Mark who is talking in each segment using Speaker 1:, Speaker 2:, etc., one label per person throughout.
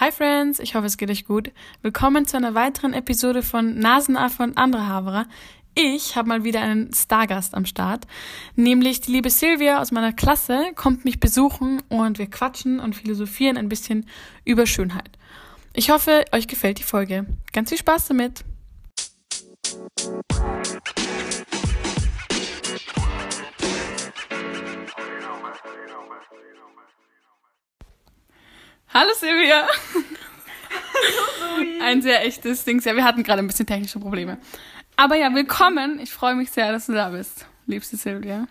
Speaker 1: Hi Friends, ich hoffe es geht euch gut. Willkommen zu einer weiteren Episode von Nasenaffe und andere Haverer. Ich habe mal wieder einen Stargast am Start, nämlich die liebe Silvia aus meiner Klasse kommt mich besuchen und wir quatschen und philosophieren ein bisschen über Schönheit. Ich hoffe, euch gefällt die Folge. Ganz viel Spaß damit. Hallo Silvia. Hallo Ein sehr echtes Ding. Ja, wir hatten gerade ein bisschen technische Probleme. Aber ja, willkommen. Ich freue mich sehr, dass du da bist, liebste Silvia.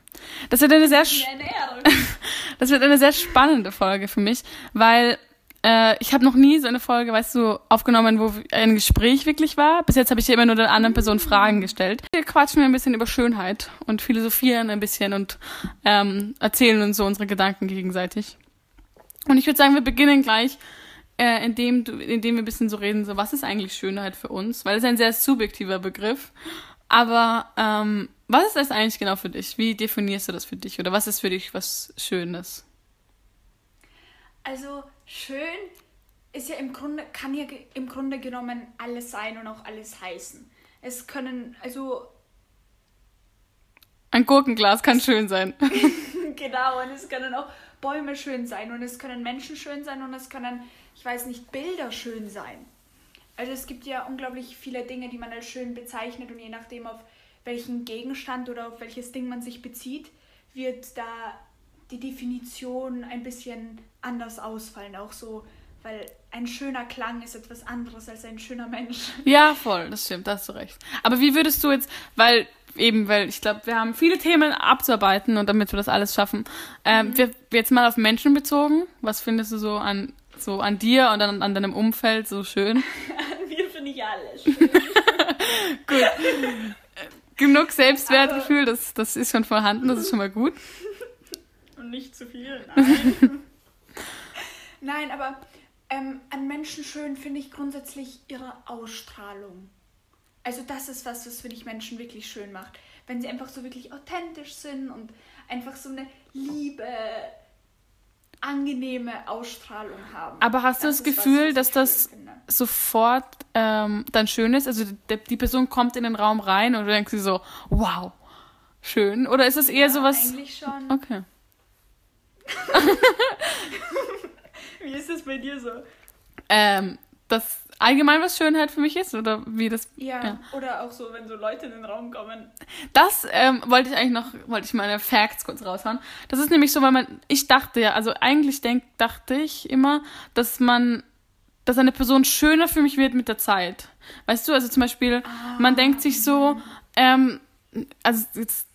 Speaker 1: Das wird eine sehr, das wird eine sehr spannende Folge für mich, weil äh, ich habe noch nie so eine Folge, weißt du, aufgenommen, wo ein Gespräch wirklich war. Bis jetzt habe ich immer nur der anderen Person Fragen gestellt. Wir quatschen ein bisschen über Schönheit und philosophieren ein bisschen und ähm, erzählen uns so unsere Gedanken gegenseitig. Und ich würde sagen, wir beginnen gleich, äh, indem, du, indem wir ein bisschen so reden, so was ist eigentlich Schönheit für uns? Weil es ist ein sehr subjektiver Begriff. Aber ähm, was ist das eigentlich genau für dich? Wie definierst du das für dich? Oder was ist für dich was Schönes?
Speaker 2: Also schön ist ja im Grunde, kann ja im Grunde genommen alles sein und auch alles heißen. Es können, also.
Speaker 1: Ein Gurkenglas kann schön sein.
Speaker 2: genau, und es können auch Bäume schön sein und es können Menschen schön sein und es können, ich weiß nicht, Bilder schön sein. Also es gibt ja unglaublich viele Dinge, die man als schön bezeichnet und je nachdem, auf welchen Gegenstand oder auf welches Ding man sich bezieht, wird da die Definition ein bisschen anders ausfallen. Auch so, weil ein schöner Klang ist etwas anderes als ein schöner Mensch.
Speaker 1: Ja, voll, das stimmt, da hast du recht. Aber wie würdest du jetzt, weil eben, weil ich glaube, wir haben viele Themen abzuarbeiten und damit wir das alles schaffen. Ähm, mhm. wir, jetzt mal auf Menschen bezogen. Was findest du so an, so an dir und an, an deinem Umfeld so schön?
Speaker 2: an mir finde ich alles schön.
Speaker 1: gut. Genug Selbstwertgefühl, das, das ist schon vorhanden, das ist schon mal gut.
Speaker 2: Und nicht zu viel, nein. nein, aber ähm, an Menschen schön finde ich grundsätzlich ihre Ausstrahlung. Also das ist was, was für dich Menschen wirklich schön macht. Wenn sie einfach so wirklich authentisch sind und einfach so eine liebe, angenehme Ausstrahlung haben.
Speaker 1: Aber hast das du das Gefühl, was, dass das sofort ähm, dann schön ist? Also die, die, Person kommt in den Raum rein und du denkst dir so, wow, schön. Oder ist es eher
Speaker 2: ja,
Speaker 1: sowas?
Speaker 2: Eigentlich schon.
Speaker 1: Okay.
Speaker 2: Wie ist das bei dir so?
Speaker 1: Ähm, das allgemein was Schönheit für mich ist oder wie das.
Speaker 2: Ja, ja. oder auch so, wenn so Leute in den Raum kommen.
Speaker 1: Das ähm, wollte ich eigentlich noch, wollte ich meine Facts kurz raushauen. Das ist nämlich so, weil man, ich dachte ja, also eigentlich denk, dachte ich immer, dass man, dass eine Person schöner für mich wird mit der Zeit. Weißt du, also zum Beispiel, ah, man denkt sich so, ähm, also jetzt,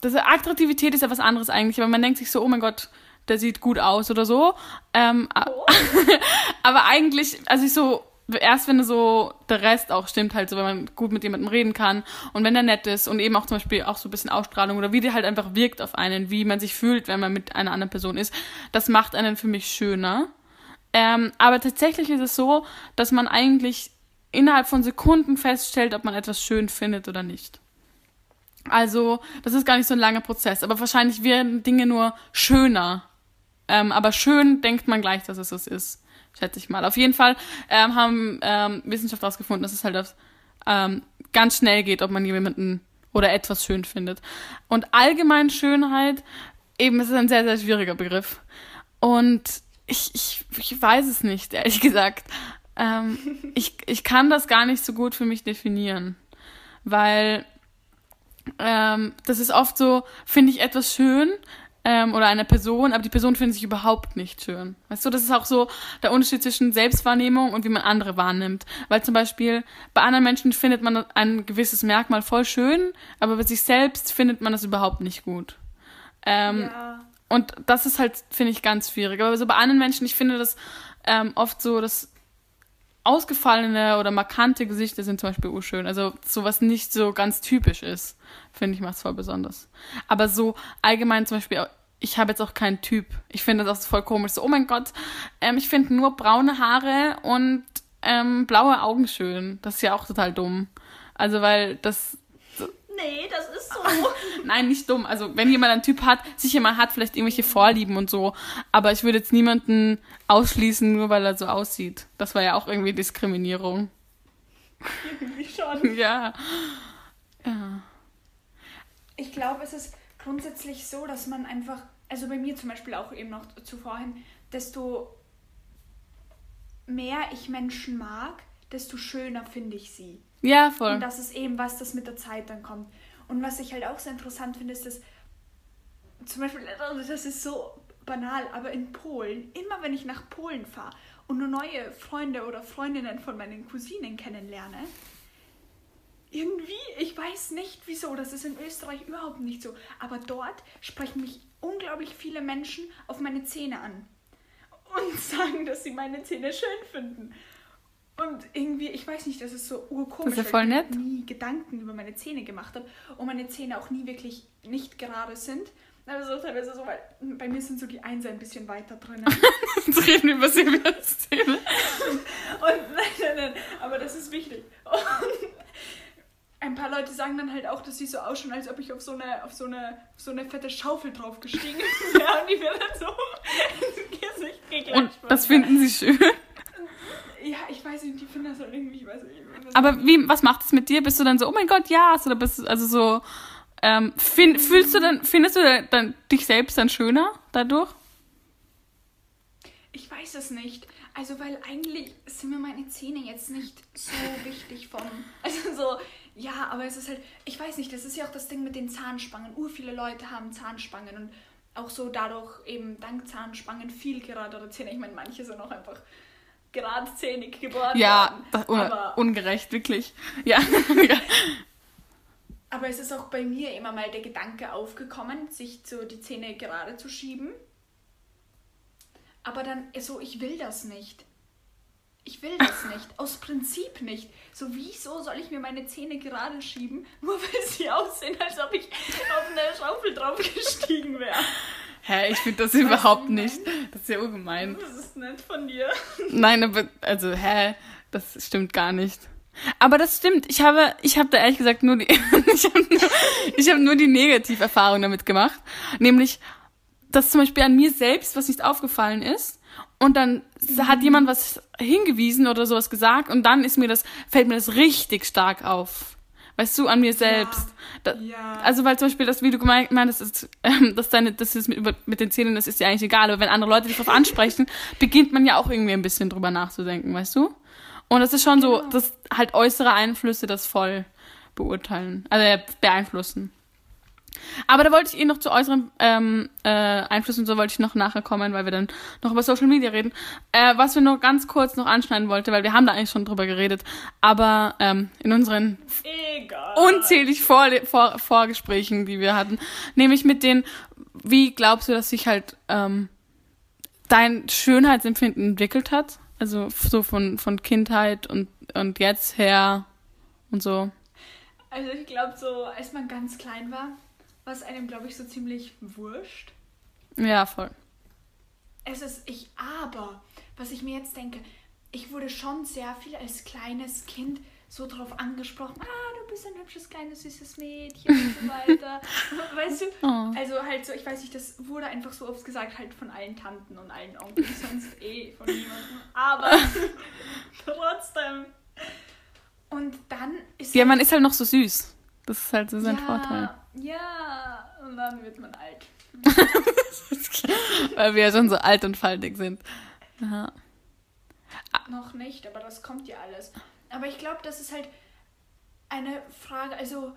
Speaker 1: das Attraktivität ist ja was anderes eigentlich, aber man denkt sich so, oh mein Gott, der sieht gut aus oder so. Ähm, oh. aber eigentlich, also ich so, erst wenn so der Rest auch stimmt, halt so, wenn man gut mit jemandem reden kann und wenn der nett ist und eben auch zum Beispiel auch so ein bisschen Ausstrahlung oder wie der halt einfach wirkt auf einen, wie man sich fühlt, wenn man mit einer anderen Person ist, das macht einen für mich schöner. Ähm, aber tatsächlich ist es so, dass man eigentlich innerhalb von Sekunden feststellt, ob man etwas schön findet oder nicht. Also, das ist gar nicht so ein langer Prozess, aber wahrscheinlich werden Dinge nur schöner. Ähm, aber schön denkt man gleich, dass es das ist schätze ich mal. Auf jeden Fall ähm, haben ähm, Wissenschaftler herausgefunden, dass es halt auf, ähm, ganz schnell geht, ob man jemanden oder etwas schön findet. Und allgemein Schönheit, eben, ist ein sehr, sehr schwieriger Begriff. Und ich, ich, ich weiß es nicht, ehrlich gesagt. Ähm, ich, ich kann das gar nicht so gut für mich definieren, weil ähm, das ist oft so, finde ich etwas schön, ähm, oder einer Person, aber die Person findet sich überhaupt nicht schön. Weißt du, das ist auch so der Unterschied zwischen Selbstwahrnehmung und wie man andere wahrnimmt. Weil zum Beispiel bei anderen Menschen findet man ein gewisses Merkmal voll schön, aber bei sich selbst findet man das überhaupt nicht gut. Ähm, ja. Und das ist halt, finde ich, ganz schwierig. Aber so bei anderen Menschen, ich finde das ähm, oft so, dass ausgefallene oder markante Gesichter sind zum Beispiel urschön. Also sowas nicht so ganz typisch ist, finde ich, macht es voll besonders. Aber so allgemein zum Beispiel, ich habe jetzt auch keinen Typ. Ich finde das auch voll komisch. So, oh mein Gott, ähm, ich finde nur braune Haare und ähm, blaue Augen schön. Das ist ja auch total dumm. Also weil das...
Speaker 2: nee, das ist so.
Speaker 1: Nein, nicht dumm. Also, wenn jemand einen Typ hat, sicher man hat vielleicht irgendwelche Vorlieben und so. Aber ich würde jetzt niemanden ausschließen, nur weil er so aussieht. Das war ja auch irgendwie Diskriminierung.
Speaker 2: Irgendwie schon.
Speaker 1: Ja. Ja.
Speaker 2: Ich glaube, es ist grundsätzlich so, dass man einfach, also bei mir zum Beispiel auch eben noch zuvorhin, desto mehr ich Menschen mag, desto schöner finde ich sie.
Speaker 1: Ja, voll.
Speaker 2: Und das ist eben was, das mit der Zeit dann kommt. Und was ich halt auch sehr interessant finde, ist, dass zum Beispiel, das ist so banal, aber in Polen, immer wenn ich nach Polen fahre und nur neue Freunde oder Freundinnen von meinen Cousinen kennenlerne, irgendwie, ich weiß nicht wieso, das ist in Österreich überhaupt nicht so, aber dort sprechen mich unglaublich viele Menschen auf meine Zähne an und sagen, dass sie meine Zähne schön finden. Und irgendwie, ich weiß nicht, das ist so urkomisch,
Speaker 1: Das ist ja
Speaker 2: weil ich nie Gedanken über meine Zähne gemacht habe und meine Zähne auch nie wirklich nicht gerade sind. Also teilweise so, weil bei mir sind so die Einser ein bisschen weiter drin.
Speaker 1: Jetzt reden wir über Silvias Zähne.
Speaker 2: Und nein, nein, nein, aber das ist wichtig. Und ein paar Leute sagen dann halt auch, dass sie so ausschauen, als ob ich auf so eine, auf so eine, auf so eine fette Schaufel drauf gestiegen bin. Ja, und die mir dann so ins Gesicht geklatscht.
Speaker 1: Und das finden sie schön.
Speaker 2: Ja, ich weiß nicht, die finden das halt irgendwie, ich weiß nicht.
Speaker 1: Aber wie, was macht es mit dir? Bist du dann so, oh mein Gott, ja, oder bist du also so, ähm, find, fühlst du dann, findest du dann dich selbst dann schöner dadurch?
Speaker 2: Ich weiß es nicht. Also, weil eigentlich sind mir meine Zähne jetzt nicht so wichtig vom. Also, so, ja, aber es ist halt. Ich weiß nicht, das ist ja auch das Ding mit den Zahnspangen. Ur viele Leute haben Zahnspangen und auch so dadurch eben dank Zahnspangen viel geradere Zähne. Ich meine, manche sind auch einfach geradzähnig geboren.
Speaker 1: Ja,
Speaker 2: worden. aber,
Speaker 1: ungerecht, wirklich. Ja.
Speaker 2: aber es ist auch bei mir immer mal der Gedanke aufgekommen, sich so die Zähne gerade zu schieben. Aber dann, so, ich will das nicht. Ich will das nicht. Aus Prinzip nicht. So, wieso soll ich mir meine Zähne gerade schieben, nur weil sie aussehen, als ob ich auf eine Schaufel drauf gestiegen wäre?
Speaker 1: Hä, ich finde das überhaupt nicht. Das ist ja ungemein.
Speaker 2: Das ist nett von dir.
Speaker 1: Nein, aber, also, hä, das stimmt gar nicht. Aber das stimmt. Ich habe, ich habe da ehrlich gesagt nur die, ich habe nur, ich habe nur die Negativerfahrung damit gemacht. Nämlich, dass zum Beispiel an mir selbst was nicht aufgefallen ist. Und dann hat jemand was hingewiesen oder sowas gesagt und dann ist mir das, fällt mir das richtig stark auf. Weißt du, an mir selbst. Da,
Speaker 2: Ja.
Speaker 1: also weil zum Beispiel das, wie du gemeint meintest, ist, ähm, dass deine, das ist mit, über- mit den Zähnen, das ist dir eigentlich egal. Aber wenn andere Leute dich darauf ansprechen, beginnt man ja auch irgendwie ein bisschen drüber nachzudenken, weißt du? Und das ist schon so,
Speaker 2: Genau.
Speaker 1: dass halt äußere Einflüsse das voll beurteilen, also äh, beeinflussen. Aber da wollte ich eh noch zu äußeren ähm, äh, Einflüssen und so wollte ich noch nachher kommen, weil wir dann noch über Social Media reden. Äh, was wir nur ganz kurz noch anschneiden wollte, weil wir haben da eigentlich schon drüber geredet, aber ähm, in unseren
Speaker 2: Egal.
Speaker 1: unzählig Vor Vor Vorgesprächen, die wir hatten. Nämlich mit den, wie glaubst du, dass sich halt ähm, dein Schönheitsempfinden entwickelt hat? Also so von, von Kindheit und, und jetzt her und so.
Speaker 2: Also ich glaube so, als man ganz klein war, war es einem, glaube ich, so ziemlich wurscht.
Speaker 1: Ja, voll.
Speaker 2: Es ist ich, aber was ich mir jetzt denke, ich wurde schon sehr viel als kleines Kind so drauf angesprochen, ah, du bist ein hübsches, kleines, süßes Mädchen und so weiter. weißt du?
Speaker 1: Oh.
Speaker 2: Also halt so, ich weiß nicht, das wurde einfach so oft gesagt, halt von allen Tanten und allen Onkeln, sonst eh von niemandem. Aber trotzdem. Und dann ist
Speaker 1: Ja, man ist halt noch so süß. Das ist halt so sein
Speaker 2: ja,
Speaker 1: Vorteil.
Speaker 2: Ja, dann wird man alt.
Speaker 1: Weil wir ja schon so alt und faltig sind. Ja.
Speaker 2: Noch nicht, aber das kommt ja alles. Aber ich glaube, das ist halt eine Frage, also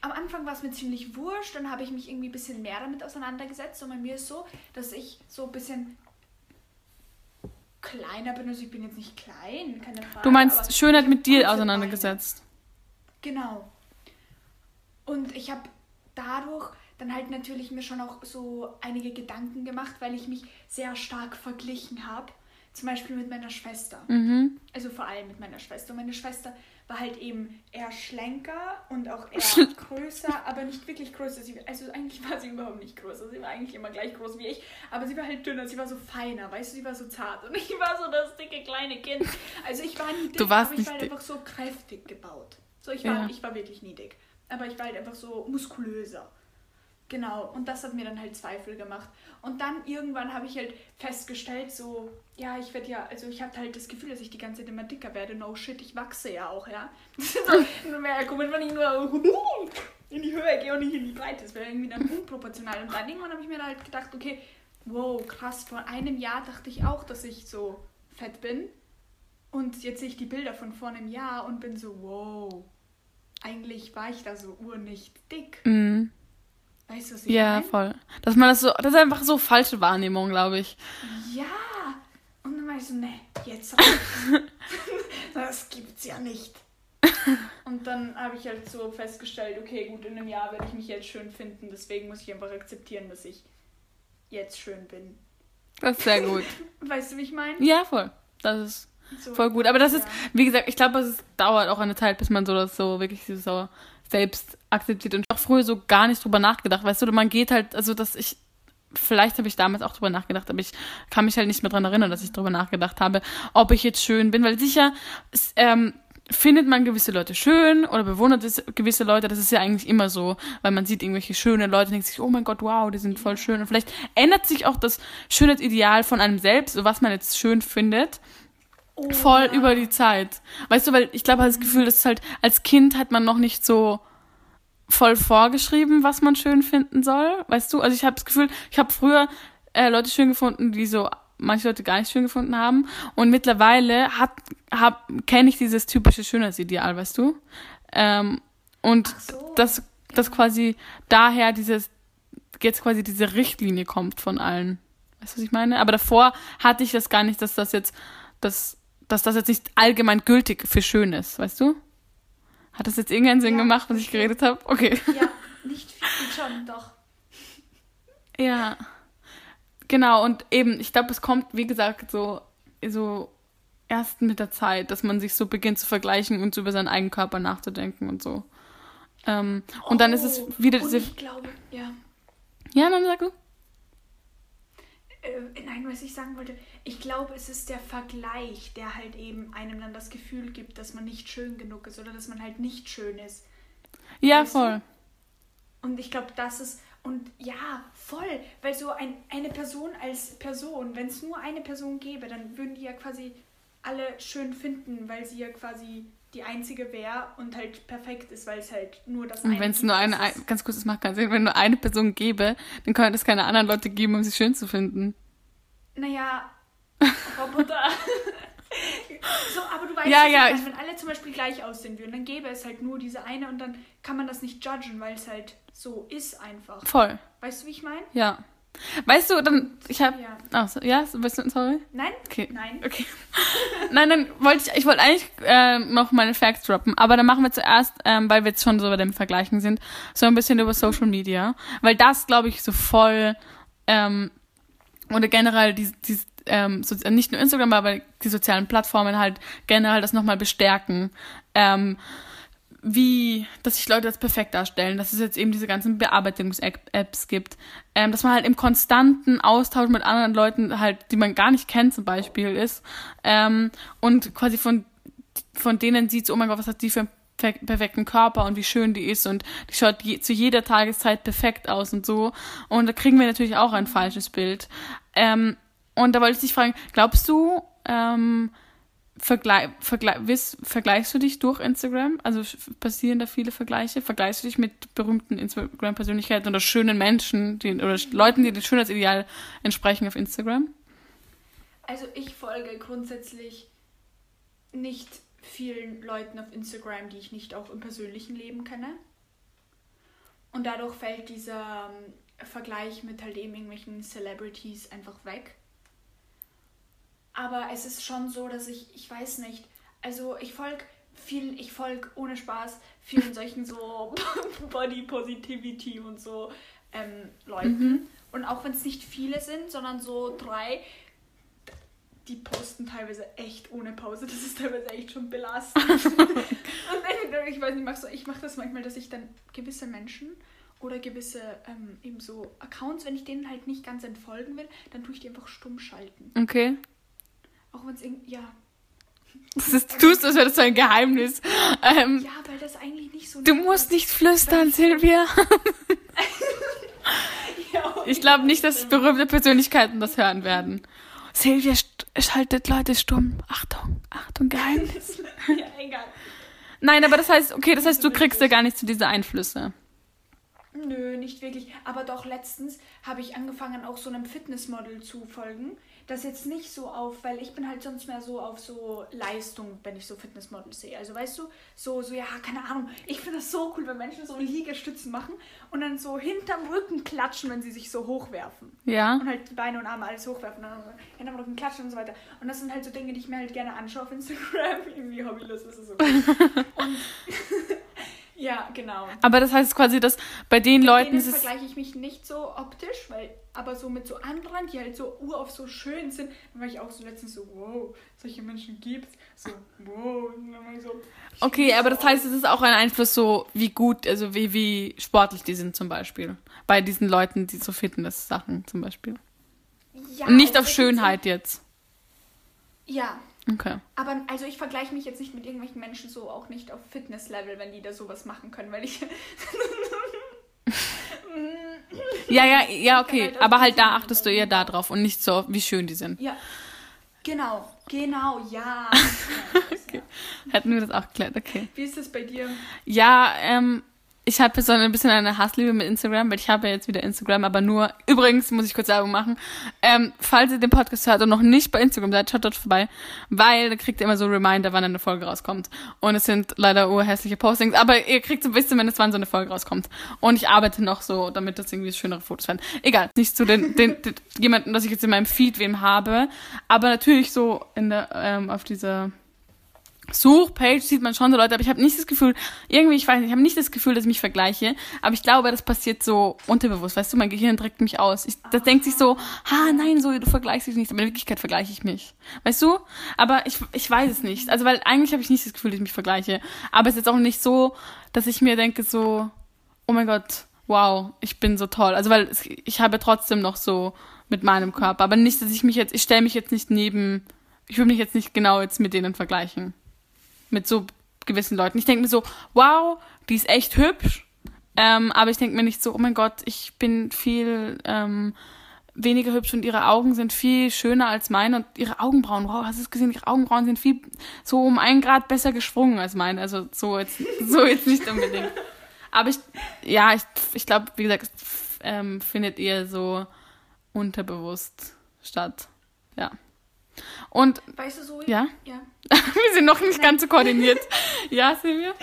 Speaker 2: am Anfang war es mir ziemlich wurscht, dann habe ich mich irgendwie ein bisschen mehr damit auseinandergesetzt und bei mir ist so, dass ich so ein bisschen kleiner bin, also ich bin jetzt nicht klein, keine Frage.
Speaker 1: Du meinst Schönheit mit dir auseinandergesetzt.
Speaker 2: Beine. Genau. Und ich habe dadurch dann halt natürlich mir schon auch so einige Gedanken gemacht, weil ich mich sehr stark verglichen habe. Zum Beispiel mit meiner Schwester.
Speaker 1: Mhm.
Speaker 2: Also vor allem mit meiner Schwester. Und meine Schwester war halt eben eher schlenker und auch eher größer, aber nicht wirklich größer. Sie, also eigentlich war sie überhaupt nicht größer. Sie war eigentlich immer gleich groß wie ich, aber sie war halt dünner, sie war so feiner, weißt du, sie war so zart. Und ich war so das dicke kleine Kind. Also ich war nie dick,
Speaker 1: Du warst
Speaker 2: aber ich war halt einfach so kräftig gebaut. So, ich war,
Speaker 1: Ja.
Speaker 2: ich war wirklich nie dick. aber ich war halt einfach so muskulöser. Genau, und das hat mir dann halt Zweifel gemacht. Und dann irgendwann habe ich halt festgestellt, so, ja, ich werde ja, also ich hatte halt das Gefühl, dass ich die ganze Zeit immer dicker werde. No shit, ich wachse ja auch, ja. Das ist so, nur mehr komisch, wenn ich nur in die Höhe gehe und nicht in die Breite. Das wäre irgendwie dann unproportional. Und dann irgendwann habe ich mir da halt gedacht, okay, wow, krass, vor einem Jahr dachte ich auch, dass ich so fett bin. Und jetzt sehe ich die Bilder von vor einem Jahr und bin so, wow, eigentlich war ich da so urnicht dick.
Speaker 1: Mhm.
Speaker 2: Weißt du, was ich
Speaker 1: Ja,
Speaker 2: meine?
Speaker 1: voll. Dass man das so, das ist einfach so falsche Wahrnehmung, glaube ich.
Speaker 2: Ja. Und dann war ich so, ne, jetzt. Das gibt's ja nicht. Und dann habe ich halt so festgestellt, okay, gut, in einem Jahr werde ich mich jetzt schön finden. Deswegen muss ich einfach akzeptieren, dass ich jetzt schön bin.
Speaker 1: Das ist sehr gut.
Speaker 2: Weißt du, wie ich meine?
Speaker 1: Ja, voll. Das ist
Speaker 2: So,
Speaker 1: voll gut. Aber das ist,
Speaker 2: ja.
Speaker 1: wie gesagt, ich glaube, es dauert auch eine Zeit, bis man so das so wirklich so selbst akzeptiert. Und auch früher so gar nicht drüber nachgedacht. Weißt du, man geht halt, also dass ich, vielleicht habe ich damals auch drüber nachgedacht, aber ich kann mich halt nicht mehr dran erinnern, dass ich drüber nachgedacht habe, ob ich jetzt schön bin. Weil sicher es, ähm, findet man gewisse Leute schön oder bewundert es gewisse Leute. Das ist ja eigentlich immer so, weil man sieht irgendwelche schöne Leute und denkt sich, oh mein Gott, wow, die sind voll schön. Und vielleicht ändert sich auch das Schönheitsideal von einem selbst, so was man jetzt schön findet
Speaker 2: Oh,
Speaker 1: voll
Speaker 2: ja.
Speaker 1: über die Zeit. Weißt du, weil ich glaube, das Gefühl, dass halt als Kind hat man noch nicht so voll vorgeschrieben, was man schön finden soll. Weißt du? Also ich habe das Gefühl, ich habe früher äh, Leute schön gefunden, die so manche Leute gar nicht schön gefunden haben. Und mittlerweile hat, hab, kenne ich dieses typische Schönheitsideal, weißt du? Ähm, und
Speaker 2: so.
Speaker 1: das, das quasi daher dieses, jetzt quasi diese Richtlinie kommt von allen. Weißt du, was ich meine? Aber davor hatte ich das gar nicht, dass das jetzt, dass, dass das jetzt nicht allgemein gültig für schön ist, weißt du? Hat das jetzt irgendeinen Sinn
Speaker 2: Ja,
Speaker 1: gemacht, was ich geredet habe? Okay.
Speaker 2: Ja, nicht viel, schon, doch.
Speaker 1: Ja. Genau, und eben, ich glaube, es kommt, wie gesagt, so, so erst mit der Zeit, dass man sich so beginnt zu vergleichen und so über seinen eigenen Körper nachzudenken und so. Ähm, und dann ist es
Speaker 2: Oh,
Speaker 1: wieder diese.
Speaker 2: ich glaube, ja.
Speaker 1: Ja, dann sag du.
Speaker 2: Äh, nein, was ich sagen wollte, ich glaube, es ist der Vergleich, der halt eben einem dann das Gefühl gibt, dass man nicht schön genug ist oder dass man halt nicht schön ist.
Speaker 1: Ja,
Speaker 2: Weißt du?
Speaker 1: voll.
Speaker 2: Und ich glaube, das ist, und ja, voll, weil so ein, eine Person als Person, wenn es nur eine Person gäbe, dann würden die ja quasi alle schön finden, weil sie ja quasi die einzige wäre und halt perfekt ist, weil es halt nur das
Speaker 1: Und wenn es nur eine, ein- ganz kurz, das macht keinen Sinn, wenn nur eine Person gäbe, dann könnte es keine anderen Leute geben, um sie schön zu finden.
Speaker 2: Naja, Roboter. so, aber du weißt,
Speaker 1: Ja, ja,
Speaker 2: ich- wenn alle zum Beispiel gleich aussehen würden, dann gäbe es halt nur diese eine und dann kann man das nicht judgen, weil es halt so ist einfach.
Speaker 1: Voll,
Speaker 2: Weißt du, wie ich meine?
Speaker 1: ja. Weißt du, dann, ich hab,
Speaker 2: Ja.
Speaker 1: ach, so, ja, weißt du, sorry?
Speaker 2: Nein?
Speaker 1: Okay.
Speaker 2: Nein.
Speaker 1: Okay. Nein, dann wollte ich, ich wollte eigentlich äh, noch meine Facts droppen, aber dann machen wir zuerst, ähm, weil wir jetzt schon so bei dem Vergleichen sind, so ein bisschen über Social Media, weil das, glaube ich, so voll ähm, oder generell die, die ähm, so, nicht nur Instagram, aber die sozialen Plattformen halt generell das nochmal bestärken. Ähm, wie, dass sich Leute das perfekt darstellen, dass es jetzt eben diese ganzen Bearbeitungs-Apps gibt, ähm, dass man halt im konstanten Austausch mit anderen Leuten halt, die man gar nicht kennt zum Beispiel ist, ähm, und quasi von, von denen sieht, oh mein Gott, was hat die für einen per- perfekten Körper und wie schön die ist und die schaut je, zu jeder Tageszeit perfekt aus und so. Und da kriegen wir natürlich auch ein falsches Bild. Ähm, und da wollte ich dich fragen, glaubst du, ähm, Vergleich, Vergleich, wiss, vergleichst du dich durch Instagram? Also passieren da viele Vergleiche? Vergleichst du dich mit berühmten Instagram-Persönlichkeiten oder schönen Menschen die, oder Leuten, die dem Schönheitsideal entsprechen auf Instagram?
Speaker 2: Also ich folge grundsätzlich nicht vielen Leuten auf Instagram, die ich nicht auch im persönlichen Leben kenne. Und dadurch fällt dieser ähm, Vergleich mit halt eben irgendwelchen Celebrities einfach weg. Aber es ist schon so, dass ich, ich weiß nicht, also ich folge viel, ich folge ohne Spaß vielen solchen so Body Positivity und so ähm, Leuten. Und auch wenn es nicht viele sind, sondern so drei, die posten teilweise echt ohne Pause. Das ist teilweise echt schon belastend. und ich weiß nicht, mach so, ich mache das manchmal, dass ich dann gewisse Menschen oder gewisse ähm, eben so Accounts, wenn ich denen halt nicht ganz entfolgen will, dann tue ich die einfach stumm schalten.
Speaker 1: Okay.
Speaker 2: Auch wenn es irgendwie, ja.
Speaker 1: Das ist, tust, als wäre das so ein Geheimnis. Ähm,
Speaker 2: Ja, weil das eigentlich nicht so.
Speaker 1: du musst nicht flüstern, Silvia. Ich glaube nicht, dass berühmte Persönlichkeiten das hören werden. Silvia schaltet Leute stumm. Achtung, Achtung, Geheimnis.
Speaker 2: ja, egal.
Speaker 1: Nein, aber das heißt, okay, das heißt, du kriegst ja gar nicht zu diese Einflüsse.
Speaker 2: Nö, nicht wirklich. Aber doch letztens habe ich angefangen, auch so einem Fitnessmodel zu folgen. Das jetzt nicht so auf, weil ich bin halt sonst mehr so auf so Leistung, wenn ich so Fitnessmodels sehe. Also weißt du, so, so, ja, keine Ahnung. Ich finde das so cool, wenn Menschen so Liegestützen machen und dann so hinterm Rücken klatschen, wenn sie sich so hochwerfen.
Speaker 1: Ja?
Speaker 2: Und halt die Beine und Arme alles hochwerfen und dann hinterm Rücken klatschen und so weiter. Und das sind halt so Dinge, die ich mir halt gerne anschaue auf Instagram. Irgendwie hobbylos ist es so. und ja, genau.
Speaker 1: Aber das heißt quasi, dass bei den Leuten
Speaker 2: Denen vergleiche ich mich nicht so optisch, weil aber so mit so anderen, die halt so urauf so schön sind, dann war ich auch so letztens so, wow, solche Menschen gibt's. So, wow. Und dann war ich so,
Speaker 1: Okay, aber das heißt, es ist auch ein Einfluss so, wie gut, also wie, wie sportlich die sind zum Beispiel. Bei diesen Leuten, die so Fitness-Sachen zum Beispiel.
Speaker 2: ja,
Speaker 1: Und nicht
Speaker 2: also
Speaker 1: auf Schönheit jetzt.
Speaker 2: Ja,
Speaker 1: Okay.
Speaker 2: aber also ich vergleiche mich jetzt nicht mit irgendwelchen Menschen so auch nicht auf Fitness-Level, wenn die da sowas machen können, weil ich.
Speaker 1: Ja, ja, ja, okay.
Speaker 2: halt
Speaker 1: Aber halt da achtest du eher da drauf und nicht so, wie schön die sind.
Speaker 2: ja. Genau, genau, ja.
Speaker 1: Hätten wir das auch geklärt, okay.
Speaker 2: Wie ist das bei dir?
Speaker 1: Ja, ähm, ich habe so ein bisschen eine Hassliebe mit Instagram, weil ich habe ja jetzt wieder Instagram, aber nur, übrigens muss ich kurz Werbung machen, ähm, falls ihr den Podcast hört und noch nicht bei Instagram seid, schaut dort vorbei, weil da kriegt ihr immer so Reminder, wann eine Folge rauskommt. Und es sind leider urhässliche Postings, aber ihr kriegt so ein bisschen, wenn es wann so eine Folge rauskommt. Und ich arbeite noch so, damit das irgendwie schönere Fotos werden. Egal, nicht zu den, den, den jemanden, dass ich jetzt in meinem Feed wem habe, aber natürlich so in der, ähm, auf dieser Suchpage sieht man schon so Leute, aber ich habe nicht das Gefühl, irgendwie, ich weiß nicht, ich habe nicht das Gefühl, dass ich mich vergleiche, aber ich glaube, das passiert so unterbewusst, weißt du, mein Gehirn trägt mich aus. Ich, das denkt sich so, ha, nein, so, du vergleichst dich nicht, aber in Wirklichkeit vergleiche ich mich. Weißt du? Aber ich, ich weiß es nicht. Also, weil eigentlich habe ich nicht das Gefühl, dass ich mich vergleiche, aber es ist auch nicht so, dass ich mir denke so, oh mein Gott, wow, ich bin so toll. Also, weil es, ich habe trotzdem noch so mit meinem Körper, aber nicht, dass ich mich jetzt, ich stelle mich jetzt nicht neben, ich will mich jetzt nicht genau jetzt mit denen vergleichen mit so gewissen Leuten. Ich denke mir so, wow, die ist echt hübsch. Ähm, aber ich denke mir nicht so, oh mein Gott, ich bin viel ähm, weniger hübsch und ihre Augen sind viel schöner als meine und ihre Augenbrauen, wow, hast du es gesehen? Ihre Augenbrauen sind viel so um einen Grad besser geschwungen als meine. Also so jetzt, so jetzt nicht unbedingt. Aber ich, ja, ich, ich glaube, wie gesagt, ähm, findet eher so unterbewusst statt. Ja. Und
Speaker 2: Weißt du so?
Speaker 1: Ja?
Speaker 2: Ja.
Speaker 1: wir sind noch nicht ganz so koordiniert. Ja, Silvia?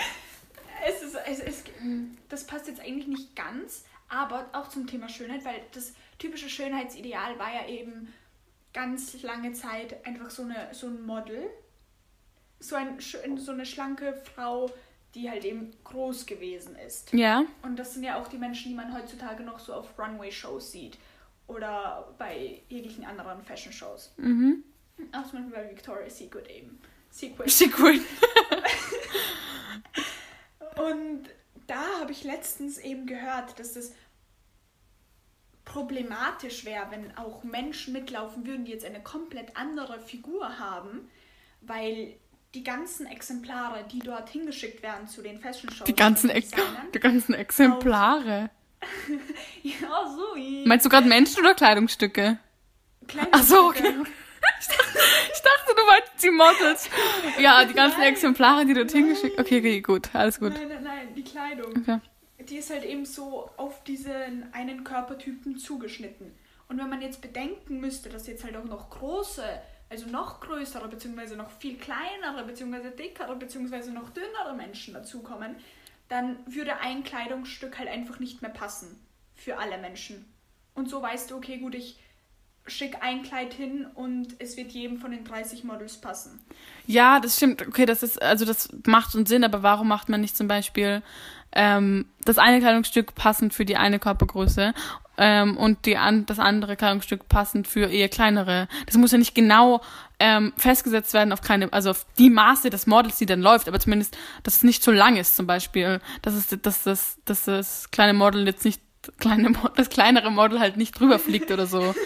Speaker 2: Es ist, es ist, das passt jetzt eigentlich nicht ganz, aber auch zum Thema Schönheit, weil das typische Schönheitsideal war ja eben ganz lange Zeit einfach so, eine, so ein Model. So, ein, so eine schlanke Frau, die halt eben groß gewesen ist.
Speaker 1: Ja.
Speaker 2: Und das sind ja auch die Menschen, die man heutzutage noch so auf Runway-Shows sieht. Oder bei jeglichen anderen Fashion-Shows.
Speaker 1: Mhm.
Speaker 2: Auch zum Beispiel bei Victoria's Secret eben. Secret.
Speaker 1: Secret.
Speaker 2: Und da habe ich letztens eben gehört, dass das problematisch wäre, wenn auch Menschen mitlaufen würden, die jetzt eine komplett andere Figur haben, weil die ganzen Exemplare, die dort hingeschickt werden zu den Fashion Shows,
Speaker 1: Die ganzen, Ex die ganzen Exemplare.
Speaker 2: ja, so.
Speaker 1: Meinst du gerade Menschen oder Kleidungsstücke? Ach so, okay. Ich dachte, ich dachte, du meinst die Models. Ja, die ganzen
Speaker 2: Nein.
Speaker 1: Exemplare, die dort hingeschickt. Okay, okay, gut, alles gut.
Speaker 2: Nein, nein, nein, die Kleidung.
Speaker 1: Okay.
Speaker 2: die ist halt eben so auf diesen einen Körpertypen zugeschnitten. Und wenn man jetzt bedenken müsste, dass jetzt halt auch noch große, also noch größere, beziehungsweise noch viel kleinere, beziehungsweise dickere, beziehungsweise noch dünnere Menschen dazukommen, dann würde ein Kleidungsstück halt einfach nicht mehr passen für alle Menschen. Und so weißt du, okay, gut, ich schick ein Kleid hin und es wird jedem von den 30 Models passen.
Speaker 1: Ja, das stimmt. Okay, das ist, also das macht schon Sinn, aber warum macht man nicht zum Beispiel ähm, das eine Kleidungsstück passend für die eine Körpergröße ähm, und die an, das andere Kleidungsstück passend für eher kleinere? Das muss ja nicht genau ähm, festgesetzt werden auf keine, also auf die Maße des Models, die dann läuft, aber zumindest, dass es nicht zu lang ist zum Beispiel. Dass, es, dass, das, dass das kleine Model jetzt nicht, kleine, das kleinere Model halt nicht drüber fliegt oder so.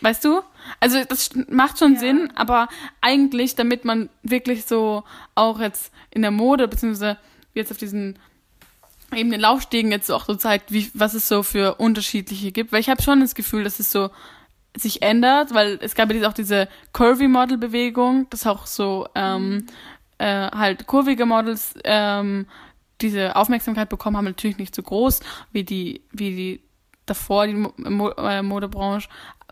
Speaker 1: Weißt du? Also das macht schon
Speaker 2: Ja.
Speaker 1: Sinn, aber eigentlich, damit man wirklich so auch jetzt in der Mode, beziehungsweise jetzt auf diesen eben den Laufstegen jetzt auch so zeigt, wie, was es so für unterschiedliche gibt. Weil ich habe schon das Gefühl, dass es so sich ändert, weil es gab ja diese, auch diese Curvy-Model-Bewegung, das auch so ähm, äh, halt kurvige Models ähm, diese Aufmerksamkeit bekommen haben, natürlich nicht so groß wie die, wie die davor, die Mo äh, Modebranche.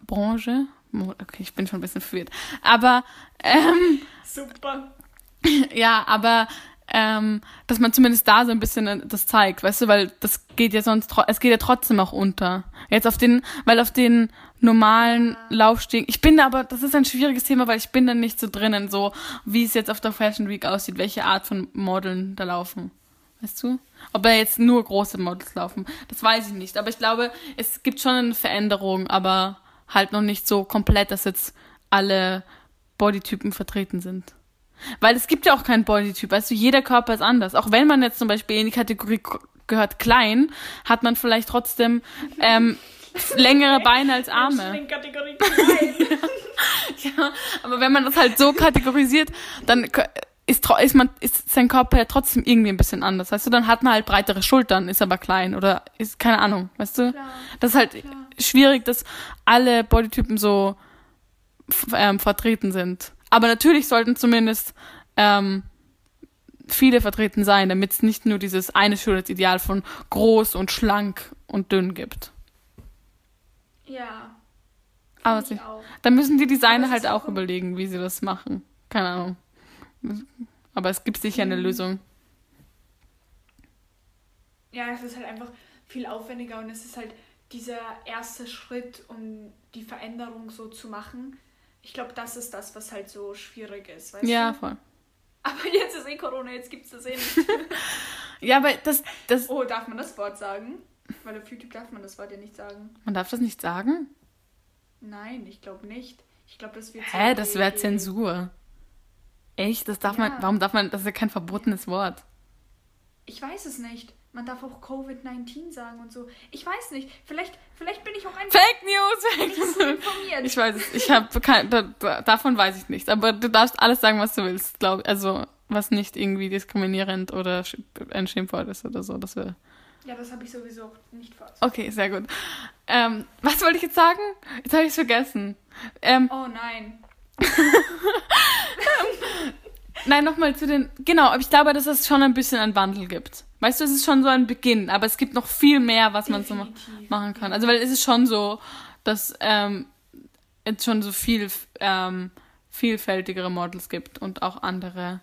Speaker 1: Branche? Okay, ich bin schon ein bisschen verwirrt. Aber ähm,
Speaker 2: Super.
Speaker 1: ja, aber ähm, dass man zumindest da so ein bisschen das zeigt, weißt du, weil das geht ja sonst, es geht ja trotzdem auch unter. Jetzt auf den, weil auf den normalen Laufstegen, ich bin da aber, das ist ein schwieriges Thema, weil ich bin da nicht so drinnen, so wie es jetzt auf der Fashion Week aussieht, welche Art von Modeln da laufen. Weißt du? Ob da jetzt nur große Models laufen, das weiß ich nicht. Aber ich glaube, es gibt schon eine Veränderung, aber halt noch nicht so komplett, dass jetzt alle Bodytypen vertreten sind. Weil es gibt ja auch keinen Bodytyp, weißt du, jeder Körper ist anders. Auch wenn man jetzt zum Beispiel in die Kategorie gehört klein, hat man vielleicht trotzdem ähm, längere Beine als Arme. Ja, aber wenn man das halt so kategorisiert, dann ist, ist, man, ist sein Körper ja trotzdem irgendwie ein bisschen anders. Weißt du, dann hat man halt breitere Schultern, ist aber klein oder ist keine Ahnung, weißt du?
Speaker 2: Klar.
Speaker 1: Das ist halt
Speaker 2: Klar.
Speaker 1: schwierig, dass alle Bodytypen so ähm, vertreten sind. Aber natürlich sollten zumindest ähm, viele vertreten sein, damit es nicht nur dieses eine Schönheitsideal von groß und schlank und dünn gibt.
Speaker 2: Ja.
Speaker 1: Aber sie, dann müssen die Designer
Speaker 2: es
Speaker 1: halt auch- überlegen, wie sie das machen. Keine Ahnung. Aber es gibt sicher eine
Speaker 2: Mhm.
Speaker 1: Lösung.
Speaker 2: Ja, es ist halt einfach viel aufwendiger und es ist halt dieser erste Schritt, um die Veränderung so zu machen. Ich glaube, das ist das, was halt so schwierig ist, weißt
Speaker 1: Ja,
Speaker 2: du?
Speaker 1: voll.
Speaker 2: Aber jetzt ist eh Corona, jetzt gibt's das eh nicht.
Speaker 1: Ja, aber das, das,
Speaker 2: Oh, darf man das Wort sagen? Weil auf YouTube darf man das Wort ja nicht sagen.
Speaker 1: man darf das nicht sagen?
Speaker 2: Nein, ich glaube nicht. Ich glaube, das wird
Speaker 1: Hä,
Speaker 2: so
Speaker 1: das wäre Zensur. Echt? Das darf man,
Speaker 2: Ja.
Speaker 1: warum darf man, das ist ja kein verbotenes Wort.
Speaker 2: Ich weiß es nicht. Man darf auch Covid-19 sagen und so. Ich weiß nicht. Vielleicht, vielleicht bin ich auch einfach
Speaker 1: Fake News, Fake News.
Speaker 2: informiert.
Speaker 1: Ich weiß es, ich habe kein, da, da, davon weiß ich nichts, aber du darfst alles sagen, was du willst, glaube also was nicht irgendwie diskriminierend oder ein Schimpfwort ist oder so, das wäre
Speaker 2: ja, das habe ich sowieso nicht vor.
Speaker 1: Okay, sehr gut. Ähm, was wollte ich jetzt sagen? Jetzt habe ich es vergessen. Ähm,
Speaker 2: Oh nein.
Speaker 1: Nein, nochmal zu den. Genau, aber ich glaube, dass es schon ein bisschen einen Wandel gibt. Weißt du, es ist schon so ein Beginn, aber es gibt noch viel mehr, was man so ma
Speaker 2: Definitiv.
Speaker 1: machen kann. Also, weil es ist schon so, dass ähm, es schon so viel ähm, vielfältigere Models gibt und auch andere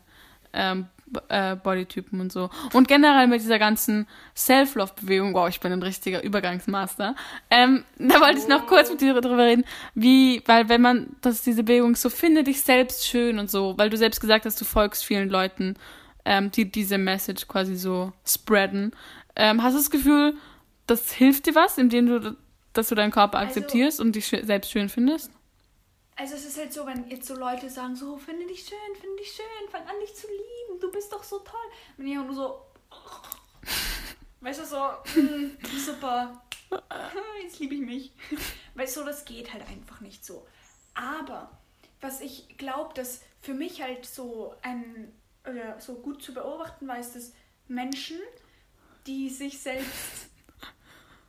Speaker 1: ähm, äh, Bodytypen und so. Und generell mit dieser ganzen Self-Love-Bewegung, wow, ich bin ein richtiger Übergangsmaster. Ähm, da wollte ich noch kurz mit dir drüber reden, wie, weil wenn man, dass diese Bewegung so, finde dich selbst schön und so, weil du selbst gesagt hast, du folgst vielen Leuten, ähm, die diese Message quasi so spreaden. Ähm, hast du das Gefühl, das hilft dir was, indem du, dass du deinen Körper
Speaker 2: Also-
Speaker 1: akzeptierst und dich selbst schön findest?
Speaker 2: Also es ist halt so, wenn jetzt so Leute sagen, so, finde dich schön, finde dich schön, fang an dich zu lieben, du bist doch so toll. Und ich auch nur so, weißt du, so, hm, super, jetzt liebe ich mich. Weißt du, das geht halt einfach nicht so. Aber was ich glaube, dass für mich halt so ein, oder so gut zu beobachten war, ist, dass Menschen, die sich selbst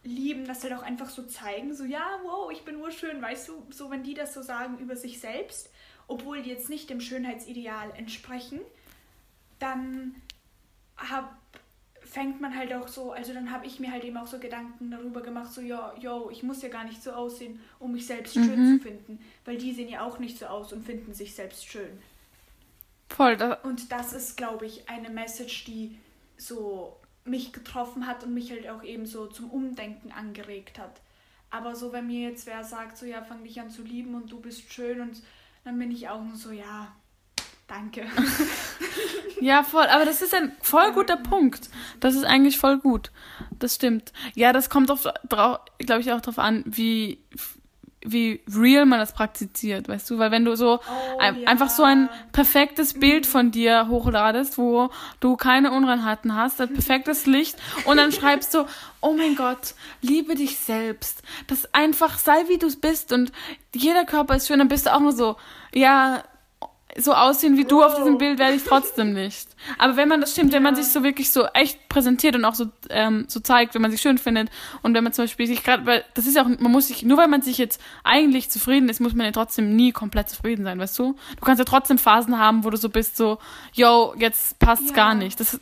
Speaker 2: lieben, das halt auch einfach so zeigen, so ja, wow, ich bin urschön, weißt du, so wenn die das so sagen über sich selbst, obwohl die jetzt nicht dem Schönheitsideal entsprechen, dann hab, fängt man halt auch so, also dann habe ich mir halt eben auch so Gedanken darüber gemacht, so ja, yo, ich muss ja gar nicht so aussehen, um mich selbst schön zu finden, weil die sehen ja auch nicht so aus und finden sich selbst schön.
Speaker 1: Voll, da,
Speaker 2: Und das ist, glaube ich, eine Message, die so mich getroffen hat und mich halt auch eben so zum Umdenken angeregt hat. Aber so, wenn mir jetzt wer sagt, so ja, fang dich an zu lieben und du bist schön und dann bin ich auch nur so, ja, danke.
Speaker 1: Ja, voll. Aber das ist ein voll guter Punkt. Das ist eigentlich voll gut. Das stimmt. Ja, das kommt auf, glaube ich, auch darauf an, wie, wie real man das praktiziert, weißt du? Weil wenn du so
Speaker 2: Oh,
Speaker 1: ein,
Speaker 2: ja.
Speaker 1: einfach so ein perfektes Bild von dir hochladest, wo du keine Unreinheiten hast, ein perfektes Licht und dann schreibst du, oh mein Gott, liebe dich selbst. Das einfach sei wie du bist und jeder Körper ist schön, dann bist du auch nur so, ja, so aussehen wie du auf diesem. Bild werde ich trotzdem nicht. Aber wenn man das stimmt, wenn man sich so wirklich so echt präsentiert und auch so ähm, so zeigt, wenn man sich schön findet und wenn man zum Beispiel sich gerade, weil das ist ja auch, man muss sich nur weil man sich jetzt eigentlich zufrieden ist, muss man ja trotzdem nie komplett zufrieden sein, weißt du? Du kannst ja trotzdem Phasen haben, wo du so bist, so, yo, jetzt passt's
Speaker 2: Ja.
Speaker 1: gar nicht. Das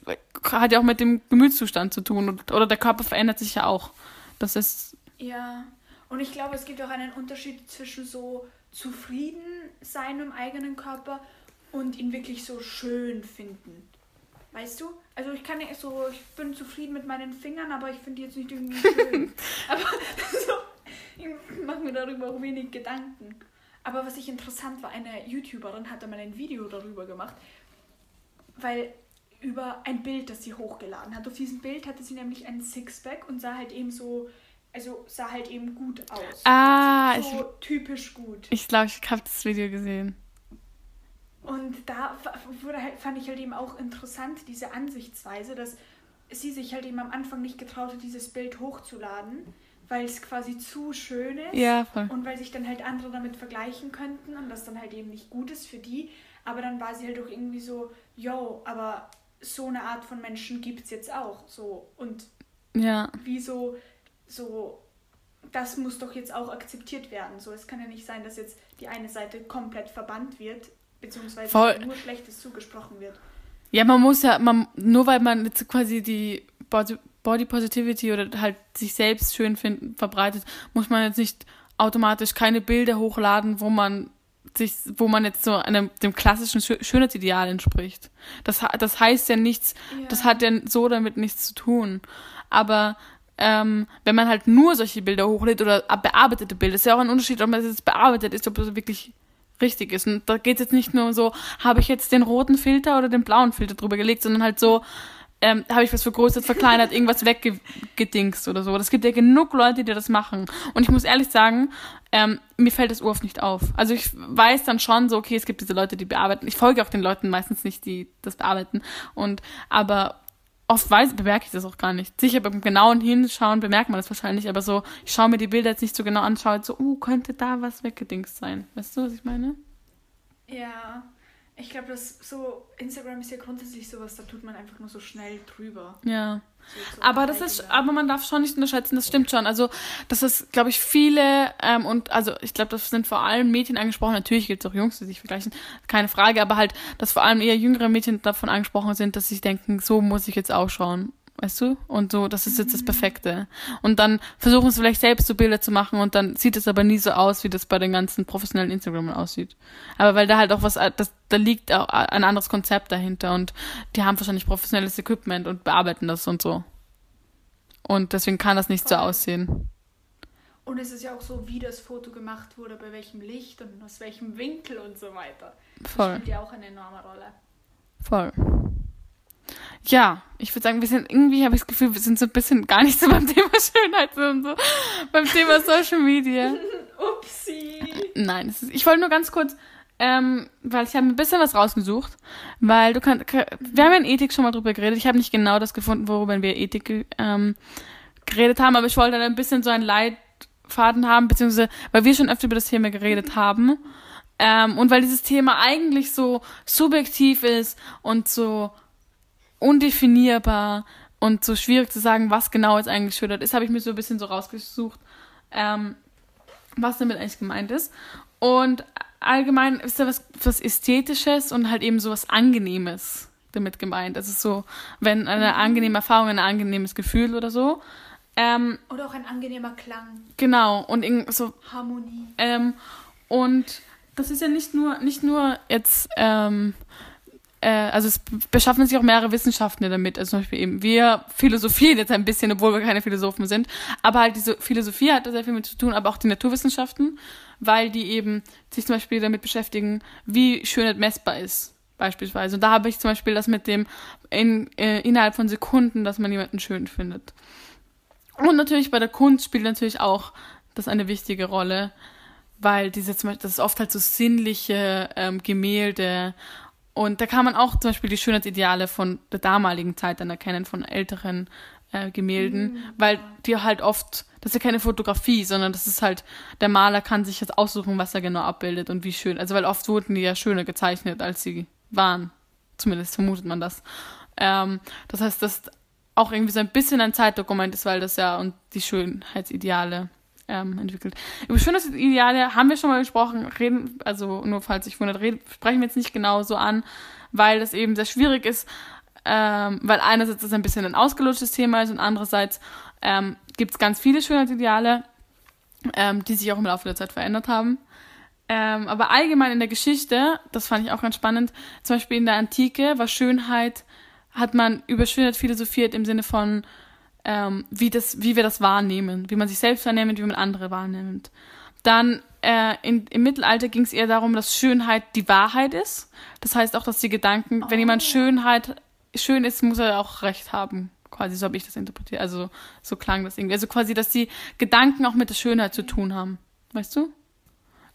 Speaker 1: hat ja auch mit dem Gemütszustand zu tun und, oder der Körper verändert sich ja auch. Das ist
Speaker 2: Ja, und ich glaube, es gibt auch einen Unterschied zwischen so zufrieden sein im eigenen Körper und ihn wirklich so schön finden. Weißt du? Also ich kann nicht so, ich bin zufrieden mit meinen Fingern, aber ich finde die jetzt nicht irgendwie schön. aber so, ich mache mir darüber auch wenig Gedanken. Aber was ich interessant war, eine YouTuberin hat da mal ein Video darüber gemacht, weil über ein Bild, das sie hochgeladen hat. Auf diesem Bild hatte sie nämlich ein Sixpack und sah halt eben so, also sah halt eben gut aus.
Speaker 1: Ah, ich,
Speaker 2: so typisch gut.
Speaker 1: ich glaube, ich habe das Video gesehen.
Speaker 2: Und da wurde halt, fand ich halt eben auch interessant, diese Ansichtsweise, dass sie sich halt eben am Anfang nicht getraut hat, dieses Bild hochzuladen, weil es quasi zu schön ist.
Speaker 1: Ja, voll.
Speaker 2: Und weil sich dann halt andere damit vergleichen könnten und das dann halt eben nicht gut ist für die. Aber dann war sie halt auch irgendwie so, yo, aber so eine Art von Menschen gibt es jetzt auch. So. Und
Speaker 1: Ja.
Speaker 2: wieso so, das muss doch jetzt auch akzeptiert werden. So, es kann ja nicht sein, dass jetzt die eine Seite komplett verbannt wird, beziehungsweise
Speaker 1: Voll.
Speaker 2: nur Schlechtes zugesprochen wird.
Speaker 1: Ja, man muss ja, man, nur weil man jetzt quasi die Body, Body Positivity oder halt sich selbst schön finden verbreitet, muss man jetzt nicht automatisch keine Bilder hochladen, wo man sich, wo man jetzt so einem, dem klassischen Schö- Schönheitsideal entspricht. Das, das heißt ja nichts, das hat ja so damit nichts zu tun. Aber ähm, wenn man halt nur solche Bilder hochlädt oder bearbeitete Bilder, ist ja auch ein Unterschied, ob man das jetzt bearbeitet ist, ob das wirklich richtig ist. Und da geht es jetzt nicht nur so, habe ich jetzt den roten Filter oder den blauen Filter drüber gelegt, sondern halt so, ähm, habe ich was vergrößert, verkleinert, irgendwas weggedingst oder so. Es gibt ja genug Leute, die das machen. Und ich muss ehrlich sagen, ähm, mir fällt das oft nicht auf. Also ich weiß dann schon so, okay, es gibt diese Leute, die bearbeiten. Ich folge auch den Leuten meistens nicht, die das bearbeiten. Und aber oft weiß, bemerke ich das auch gar nicht. Sicher beim genauen Hinschauen bemerkt man das wahrscheinlich, aber so, ich schaue mir die Bilder jetzt nicht so genau an, schaue jetzt so, uh, könnte da was weggedingst sein. Weißt du, was ich meine?
Speaker 2: Ja, ich glaube, dass so, Instagram ist ja grundsätzlich sowas, da tut man einfach nur so schnell drüber.
Speaker 1: Ja.
Speaker 2: So, so
Speaker 1: Aber das ist, aber man darf schon nicht unterschätzen, das stimmt schon. Also, das ist, glaube ich, viele, ähm, und also ich glaube, das sind vor allem Mädchen angesprochen. Natürlich gibt es auch Jungs, die sich vergleichen, keine Frage, aber halt, dass vor allem eher jüngere Mädchen davon angesprochen sind, dass sie denken, so muss ich jetzt ausschauen. Weißt du? Und so, das ist jetzt das Perfekte. Und dann versuchen sie vielleicht selbst so Bilder zu machen und dann sieht es aber nie so aus, wie das bei den ganzen professionellen Instagramern aussieht. Aber weil da halt auch was, das, da liegt auch ein anderes Konzept dahinter und die haben wahrscheinlich professionelles Equipment und bearbeiten das und so. Und deswegen kann das nicht so aussehen.
Speaker 2: Und es ist ja auch so, wie das Foto gemacht wurde, bei welchem Licht und aus welchem Winkel und so weiter. Das
Speaker 1: Voll.
Speaker 2: spielt ja auch eine enorme Rolle.
Speaker 1: Voll. Ja, ich würde sagen, wir sind irgendwie, habe ich das Gefühl, wir sind so ein bisschen gar nicht so beim Thema Schönheit und so, beim Thema Social Media.
Speaker 2: Upsi!
Speaker 1: Nein, ist, ich wollte nur ganz kurz, ähm, weil ich habe ein bisschen was rausgesucht, weil du kannst, wir haben ja in Ethik schon mal drüber geredet. Ich habe nicht genau das gefunden, worüber wir Ethik ähm, geredet haben, aber ich wollte dann ein bisschen so einen Leitfaden haben, beziehungsweise weil wir schon öfter über das Thema geredet haben ähm, und weil dieses Thema eigentlich so subjektiv ist und so undefinierbar und so schwierig zu sagen, was genau jetzt eigentlich Schönheit ist, habe ich mir so ein bisschen so rausgesucht, ähm, was damit eigentlich gemeint ist. Und allgemein ist da was, was Ästhetisches und halt eben so was Angenehmes damit gemeint. Also so, wenn eine angenehme Erfahrung, ein angenehmes Gefühl oder so. Ähm,
Speaker 2: Oder auch ein angenehmer Klang,
Speaker 1: genau, und irgend so
Speaker 2: Harmonie.
Speaker 1: ähm, und das ist ja nicht nur, nicht nur jetzt, ähm, äh, also es beschaffen sich auch mehrere Wissenschaften damit. Also zum Beispiel eben, wir philosophieren jetzt ein bisschen, obwohl wir keine Philosophen sind. Aber halt diese Philosophie hat da sehr viel mit zu tun, aber auch die Naturwissenschaften, weil die eben sich zum Beispiel damit beschäftigen, wie Schönheit messbar ist. Beispielsweise. Und da habe ich zum Beispiel das mit dem in, äh, innerhalb von Sekunden, dass man jemanden schön findet. Und natürlich bei der Kunst spielt natürlich auch das eine wichtige Rolle, weil diese zum Beispiel, das ist oft halt so sinnliche ähm, Gemälde und da kann man auch zum Beispiel die Schönheitsideale von der damaligen Zeit dann erkennen, von älteren äh, Gemälden, mhm. weil die halt oft, das ist ja keine Fotografie, sondern das ist halt, der Maler kann sich jetzt aussuchen, was er genau abbildet und wie schön. Also weil oft wurden die ja schöner gezeichnet, als sie waren. Zumindest vermutet man das. Ähm, das heißt, das auch irgendwie so ein bisschen ein Zeitdokument ist, weil das ja und die Schönheitsideale ähm, entwickelt. Über Schönheitsideale haben wir schon mal gesprochen, reden, also nur falls ich wundert, reden, sprechen wir jetzt nicht genau so an, weil das eben sehr schwierig ist, ähm, weil einerseits das ein bisschen ein ausgelutschtes Thema ist und andererseits ähm, gibt es ganz viele Schönheitsideale, ähm, die sich auch im Laufe der Zeit verändert haben. Ähm, aber allgemein in der Geschichte, das fand ich auch ganz spannend, zum Beispiel in der Antike war Schönheit, hat man über Schönheit philosophiert im Sinne von, ähm, wie, das, wie wir das wahrnehmen, wie man sich selbst wahrnimmt, wie man andere wahrnimmt. Dann äh, in, im Mittelalter ging es eher darum, dass Schönheit die Wahrheit ist. Das heißt auch, dass die Gedanken, oh. wenn jemand oh. Schönheit schön ist, muss er auch recht haben. Quasi, so habe ich das interpretiert. Also so klang das irgendwie. Also quasi, dass die Gedanken auch mit der Schönheit zu tun haben. Weißt du?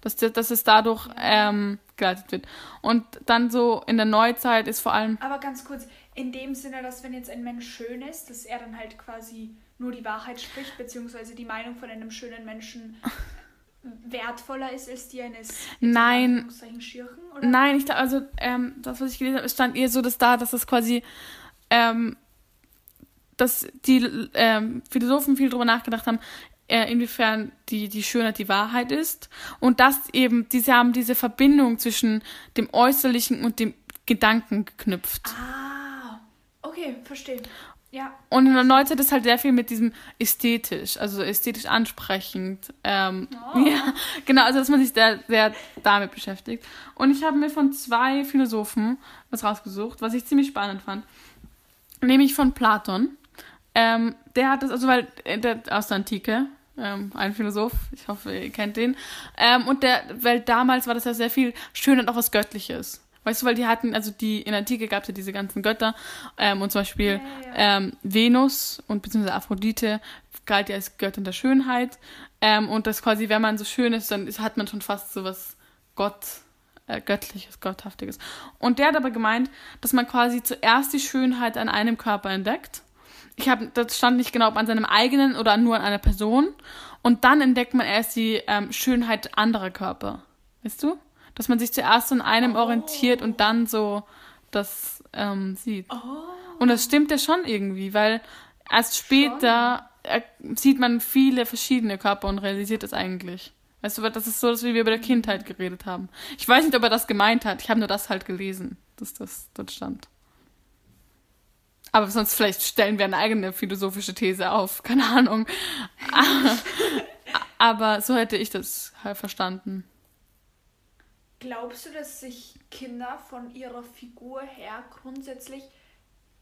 Speaker 1: Dass, dass es dadurch ähm, geleitet wird. Und dann so in der Neuzeit ist vor allem.
Speaker 2: Aber ganz kurz, in dem Sinne, dass wenn jetzt ein Mensch schön ist, dass er dann halt quasi nur die Wahrheit spricht, beziehungsweise die Meinung von einem schönen Menschen wertvoller ist als die eines
Speaker 1: Nein. Schirchen, Nein, ich also ähm, das, was ich gelesen habe, stand eher so, dass da, dass das quasi ähm, dass die ähm, Philosophen viel darüber nachgedacht haben, äh, inwiefern die, die Schönheit die Wahrheit ist. Und dass eben, diese haben diese Verbindung zwischen dem Äußerlichen und dem Gedanken geknüpft.
Speaker 2: Ah, okay, verstehe. Ja.
Speaker 1: Und in der Neuzeit ist halt sehr viel mit diesem ästhetisch, also ästhetisch ansprechend. Ähm, oh. Ja, genau, also dass man sich sehr, sehr damit beschäftigt. Und ich habe mir von zwei Philosophen was rausgesucht, was ich ziemlich spannend fand. Nämlich von Platon. Ähm, der hat das, also weil, äh, der aus der Antike, ähm, ein Philosoph, ich hoffe, ihr kennt den. Ähm, und der, weil damals war das ja sehr viel schön und auch was Göttliches. Weißt du, weil die hatten, also die in der Antike gab es ja diese ganzen Götter ähm, und zum Beispiel ja, ja. Ähm, Venus und beziehungsweise Aphrodite galt ja als Göttin der Schönheit ähm, und das quasi, wenn man so schön ist, dann ist, hat man schon fast so was Gott, äh, göttliches, gotthaftiges. Und der hat aber gemeint, dass man quasi zuerst die Schönheit an einem Körper entdeckt. Ich habe, das stand nicht genau, ob an seinem eigenen oder nur an einer Person. Und dann entdeckt man erst die ähm, Schönheit anderer Körper. Weißt du? Dass man sich zuerst an einem oh. orientiert und dann so das ähm, sieht. Oh. Und das stimmt ja schon irgendwie, weil erst später äh, sieht man viele verschiedene Körper und realisiert das eigentlich. Weißt du, das ist so, dass wir über der Kindheit geredet haben. Ich weiß nicht, ob er das gemeint hat. Ich habe nur das halt gelesen, dass das dort stand. Aber sonst vielleicht stellen wir eine eigene philosophische These auf. Keine Ahnung. Aber so hätte ich das halt verstanden.
Speaker 2: Glaubst du, dass sich Kinder von ihrer Figur her grundsätzlich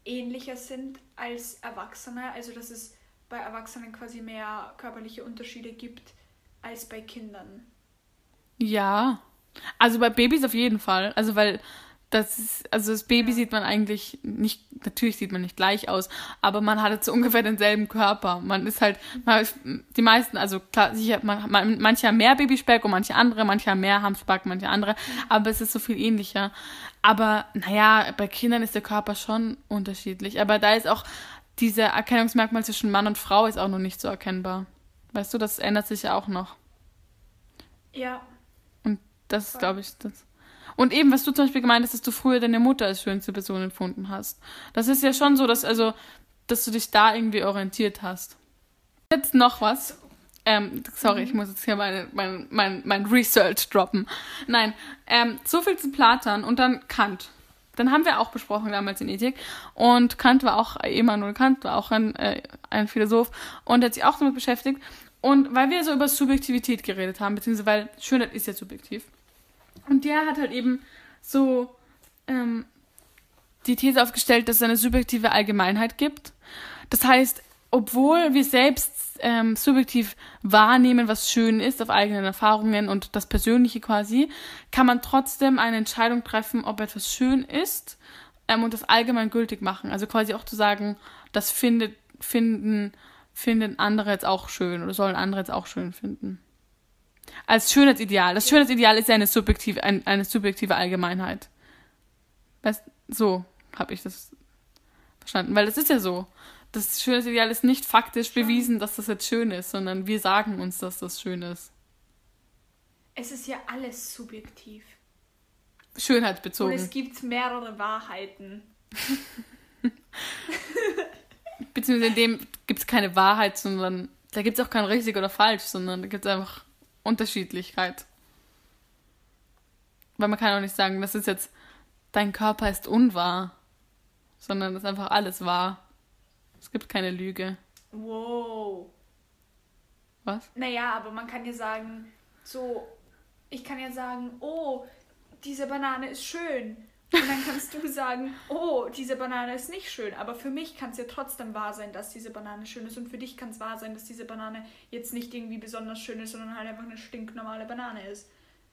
Speaker 2: ähnlicher sind als Erwachsene? Also dass es bei Erwachsenen quasi mehr körperliche Unterschiede gibt als bei Kindern?
Speaker 1: Ja. Also bei Babys auf jeden Fall. Also weil das ist, also das Baby sieht man eigentlich nicht, natürlich sieht man nicht gleich aus, aber man hat jetzt ungefähr denselben Körper. Man ist halt, man, die meisten, also klar, sicher, man, man, manche haben mehr Babyspeck und manche andere, manche haben mehr Hamsback, manche andere, aber es ist so viel ähnlicher. Aber naja, bei Kindern ist der Körper schon unterschiedlich. Aber da ist auch dieser Erkennungsmerkmal zwischen Mann und Frau ist auch noch nicht so erkennbar. Weißt du, das ändert sich ja auch noch.
Speaker 2: Ja.
Speaker 1: Und das ist, glaube ich, das. Und eben, was du zum Beispiel gemeint hast, dass du früher deine Mutter als schönste Person empfunden hast. Das ist ja schon so, dass, also, dass du dich da irgendwie orientiert hast. Jetzt noch was. Ähm, sorry, ich muss jetzt hier meine, mein, mein, mein Research droppen. Nein, ähm, so viel zu Platon und dann Kant. Dann haben wir auch besprochen damals in Ethik. Und Kant war auch, Emanuel Kant war auch ein, äh, ein Philosoph und hat sich auch damit beschäftigt. Und weil wir so über Subjektivität geredet haben, beziehungsweise weil Schönheit ist ja subjektiv, und der hat halt eben so ähm, die These aufgestellt, dass es eine subjektive Allgemeinheit gibt. Das heißt, obwohl wir selbst ähm, subjektiv wahrnehmen, was schön ist, auf eigenen Erfahrungen und das Persönliche quasi, kann man trotzdem eine Entscheidung treffen, ob etwas schön ist ähm, und das allgemein gültig machen. Also quasi auch zu sagen, das findet, finden, finden andere jetzt auch schön oder sollen andere jetzt auch schön finden. Als Schönheitsideal. Das Schönheitsideal ist ja eine subjektive, ein, eine subjektive Allgemeinheit. Weißt, so habe ich das verstanden. Weil das ist ja so. Das Schönheitsideal ist nicht faktisch bewiesen, dass das jetzt schön ist, sondern wir sagen uns, dass das schön ist.
Speaker 2: Es ist ja alles subjektiv.
Speaker 1: Schönheitsbezogen.
Speaker 2: Und es gibt mehrere Wahrheiten.
Speaker 1: Beziehungsweise in dem gibt es keine Wahrheit, sondern da gibt es auch kein richtig oder falsch, sondern da gibt es einfach Unterschiedlichkeit. Weil man kann auch nicht sagen, das ist jetzt, dein Körper ist unwahr, sondern das ist einfach alles wahr. Es gibt keine Lüge.
Speaker 2: Wow.
Speaker 1: Was?
Speaker 2: Naja, aber man kann ja sagen, so, ich kann ja sagen, oh, diese Banane ist schön. Und dann kannst du sagen, oh, diese Banane ist nicht schön. Aber für mich kann es ja trotzdem wahr sein, dass diese Banane schön ist. Und für dich kann es wahr sein, dass diese Banane jetzt nicht irgendwie besonders schön ist, sondern halt einfach eine stinknormale Banane ist.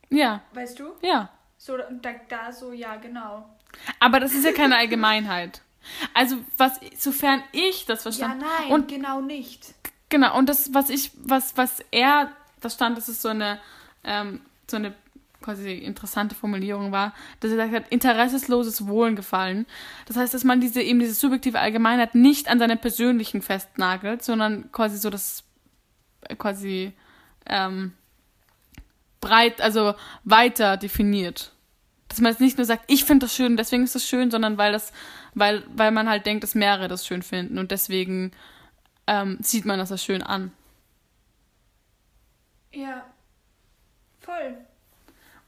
Speaker 1: Ja.
Speaker 2: Weißt du?
Speaker 1: Ja.
Speaker 2: So, da, da so, ja, genau.
Speaker 1: Aber das ist ja keine Allgemeinheit. Also, was, sofern ich das verstanden
Speaker 2: Ja, nein,
Speaker 1: Und
Speaker 2: genau nicht.
Speaker 1: Genau, und das, was ich, was, was er, da stand, dass es so eine, ähm, so eine quasi interessante Formulierung war, dass er gesagt hat, interessesloses Wohlgefallen. Das heißt, dass man diese eben diese subjektive Allgemeinheit nicht an seinem persönlichen festnagelt, sondern quasi so das äh, quasi ähm, breit, also weiter definiert. Dass man jetzt nicht nur sagt, ich finde das schön, deswegen ist das schön, sondern weil das, weil, weil man halt denkt, dass mehrere das schön finden und deswegen ähm, sieht man das als schön an.
Speaker 2: Ja. Voll.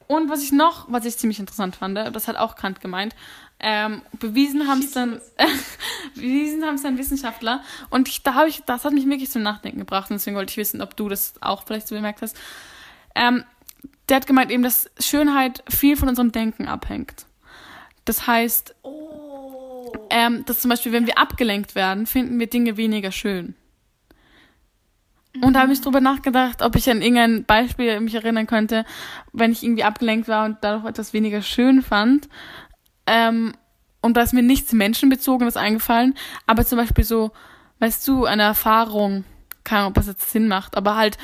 Speaker 1: Und was ich noch, was ich ziemlich interessant fand, das hat auch Kant gemeint, ähm, bewiesen haben es dann, bewiesen haben es dann Wissenschaftler. Und ich, da habe ich, das hat mich wirklich zum Nachdenken gebracht. Und deswegen wollte ich wissen, ob du das auch vielleicht so bemerkt hast. Ähm, der hat gemeint eben, dass Schönheit viel von unserem Denken abhängt. Das heißt,
Speaker 2: Oh.
Speaker 1: ähm, dass zum Beispiel, wenn wir abgelenkt werden, finden wir Dinge weniger schön. Und da habe ich drüber nachgedacht, ob ich an irgendein Beispiel mich erinnern könnte, wenn ich irgendwie abgelenkt war und dadurch etwas weniger schön fand. Ähm, und da ist mir nichts Menschenbezogenes eingefallen, aber zum Beispiel so, weißt du, eine Erfahrung, keine Ahnung, ob das jetzt Sinn macht, aber halt,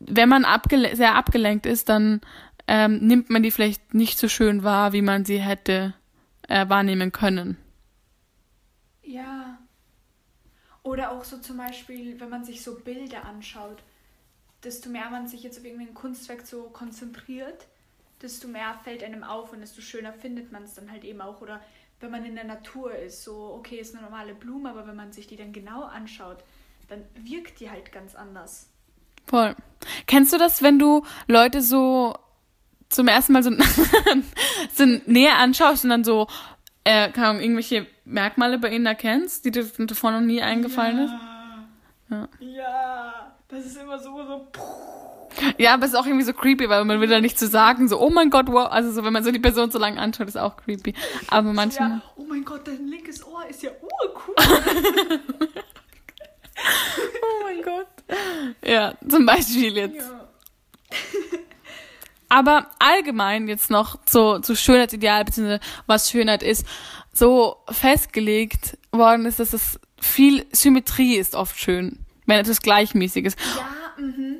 Speaker 1: wenn man abgele sehr abgelenkt ist, dann ähm, nimmt man die vielleicht nicht so schön wahr, wie man sie hätte äh, wahrnehmen können.
Speaker 2: Ja. Oder auch so zum Beispiel, wenn man sich so Bilder anschaut, desto mehr man sich jetzt auf irgendein Kunstwerk so konzentriert, desto mehr fällt einem auf und desto schöner findet man es dann halt eben auch. Oder wenn man in der Natur ist, so, okay, ist eine normale Blume, aber wenn man sich die dann genau anschaut, dann wirkt die halt ganz anders.
Speaker 1: Voll. Kennst du das, wenn du Leute so zum ersten Mal so, so näher anschaust und dann so, äh, Ahnung, irgendwelche Merkmale bei ihnen erkennst, die dir davor noch nie eingefallen ist? Ja.
Speaker 2: Ja, das ist immer so, so.
Speaker 1: Ja, aber es ist auch irgendwie so creepy, weil man will da nicht zu sagen, so, oh mein Gott, wow. Also so, wenn man so die Person so lange anschaut, ist auch creepy. Aber manchmal.
Speaker 2: Ja, oh mein Gott, dein linkes Ohr ist ja urcool.
Speaker 1: Oh mein Gott. Ja, zum Beispiel jetzt.
Speaker 2: ja.
Speaker 1: Aber allgemein jetzt noch zu, zu Schönheitsideal, beziehungsweise was Schönheit ist, so festgelegt worden ist, dass es viel Symmetrie ist oft schön, wenn etwas gleichmäßig ist.
Speaker 2: Ja, mhm.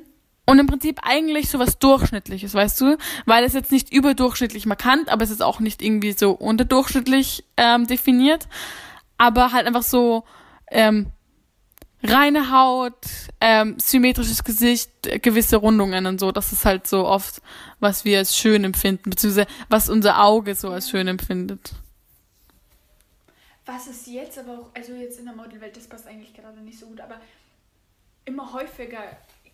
Speaker 1: Und im Prinzip eigentlich so was Durchschnittliches, weißt du? Weil es jetzt nicht überdurchschnittlich markant, aber es ist auch nicht irgendwie so unterdurchschnittlich ähm, definiert. Aber halt einfach so ähm, reine Haut, ähm, symmetrisches Gesicht, äh, gewisse Rundungen und so. Das ist halt so oft, was wir als schön empfinden, beziehungsweise was unser Auge so als schön empfindet.
Speaker 2: Was es jetzt aber auch, also jetzt in der Modelwelt, das passt eigentlich gerade nicht so gut, aber immer häufiger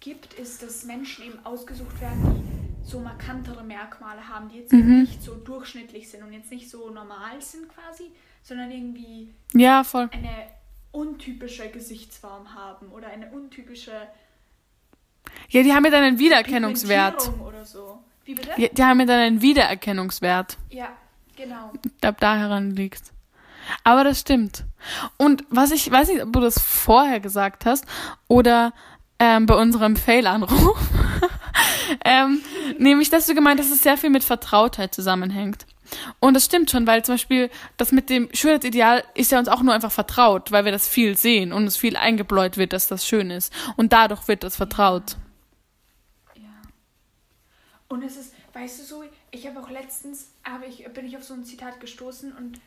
Speaker 2: gibt, ist, dass Menschen eben ausgesucht werden, die so markantere Merkmale haben, die jetzt
Speaker 1: Mhm.
Speaker 2: nicht so durchschnittlich sind und jetzt nicht so normal sind quasi, sondern irgendwie
Speaker 1: Ja, voll.
Speaker 2: eine untypische Gesichtsform haben oder eine untypische
Speaker 1: Ja, die haben ja dann einen Wiedererkennungswert.
Speaker 2: Oder so. Wie bitte?
Speaker 1: Die, die haben ja dann einen Wiedererkennungswert.
Speaker 2: Ja, genau.
Speaker 1: Ich glaube, daran liegt's. Aber das stimmt. Und was ich weiß nicht, ob du das vorher gesagt hast oder ähm, bei unserem Fail-Anruf, ähm, nämlich, dass du gemeint hast, dass es sehr viel mit Vertrautheit zusammenhängt. Und das stimmt schon, weil zum Beispiel das mit dem Schönheitsideal ist ja uns auch nur einfach vertraut, weil wir das viel sehen und es viel eingebläut wird, dass das schön ist. Und dadurch wird das vertraut.
Speaker 2: Ja. Und es ist, weißt du so, ich habe auch letztens, habe ich, bin ich auf so ein Zitat gestoßen und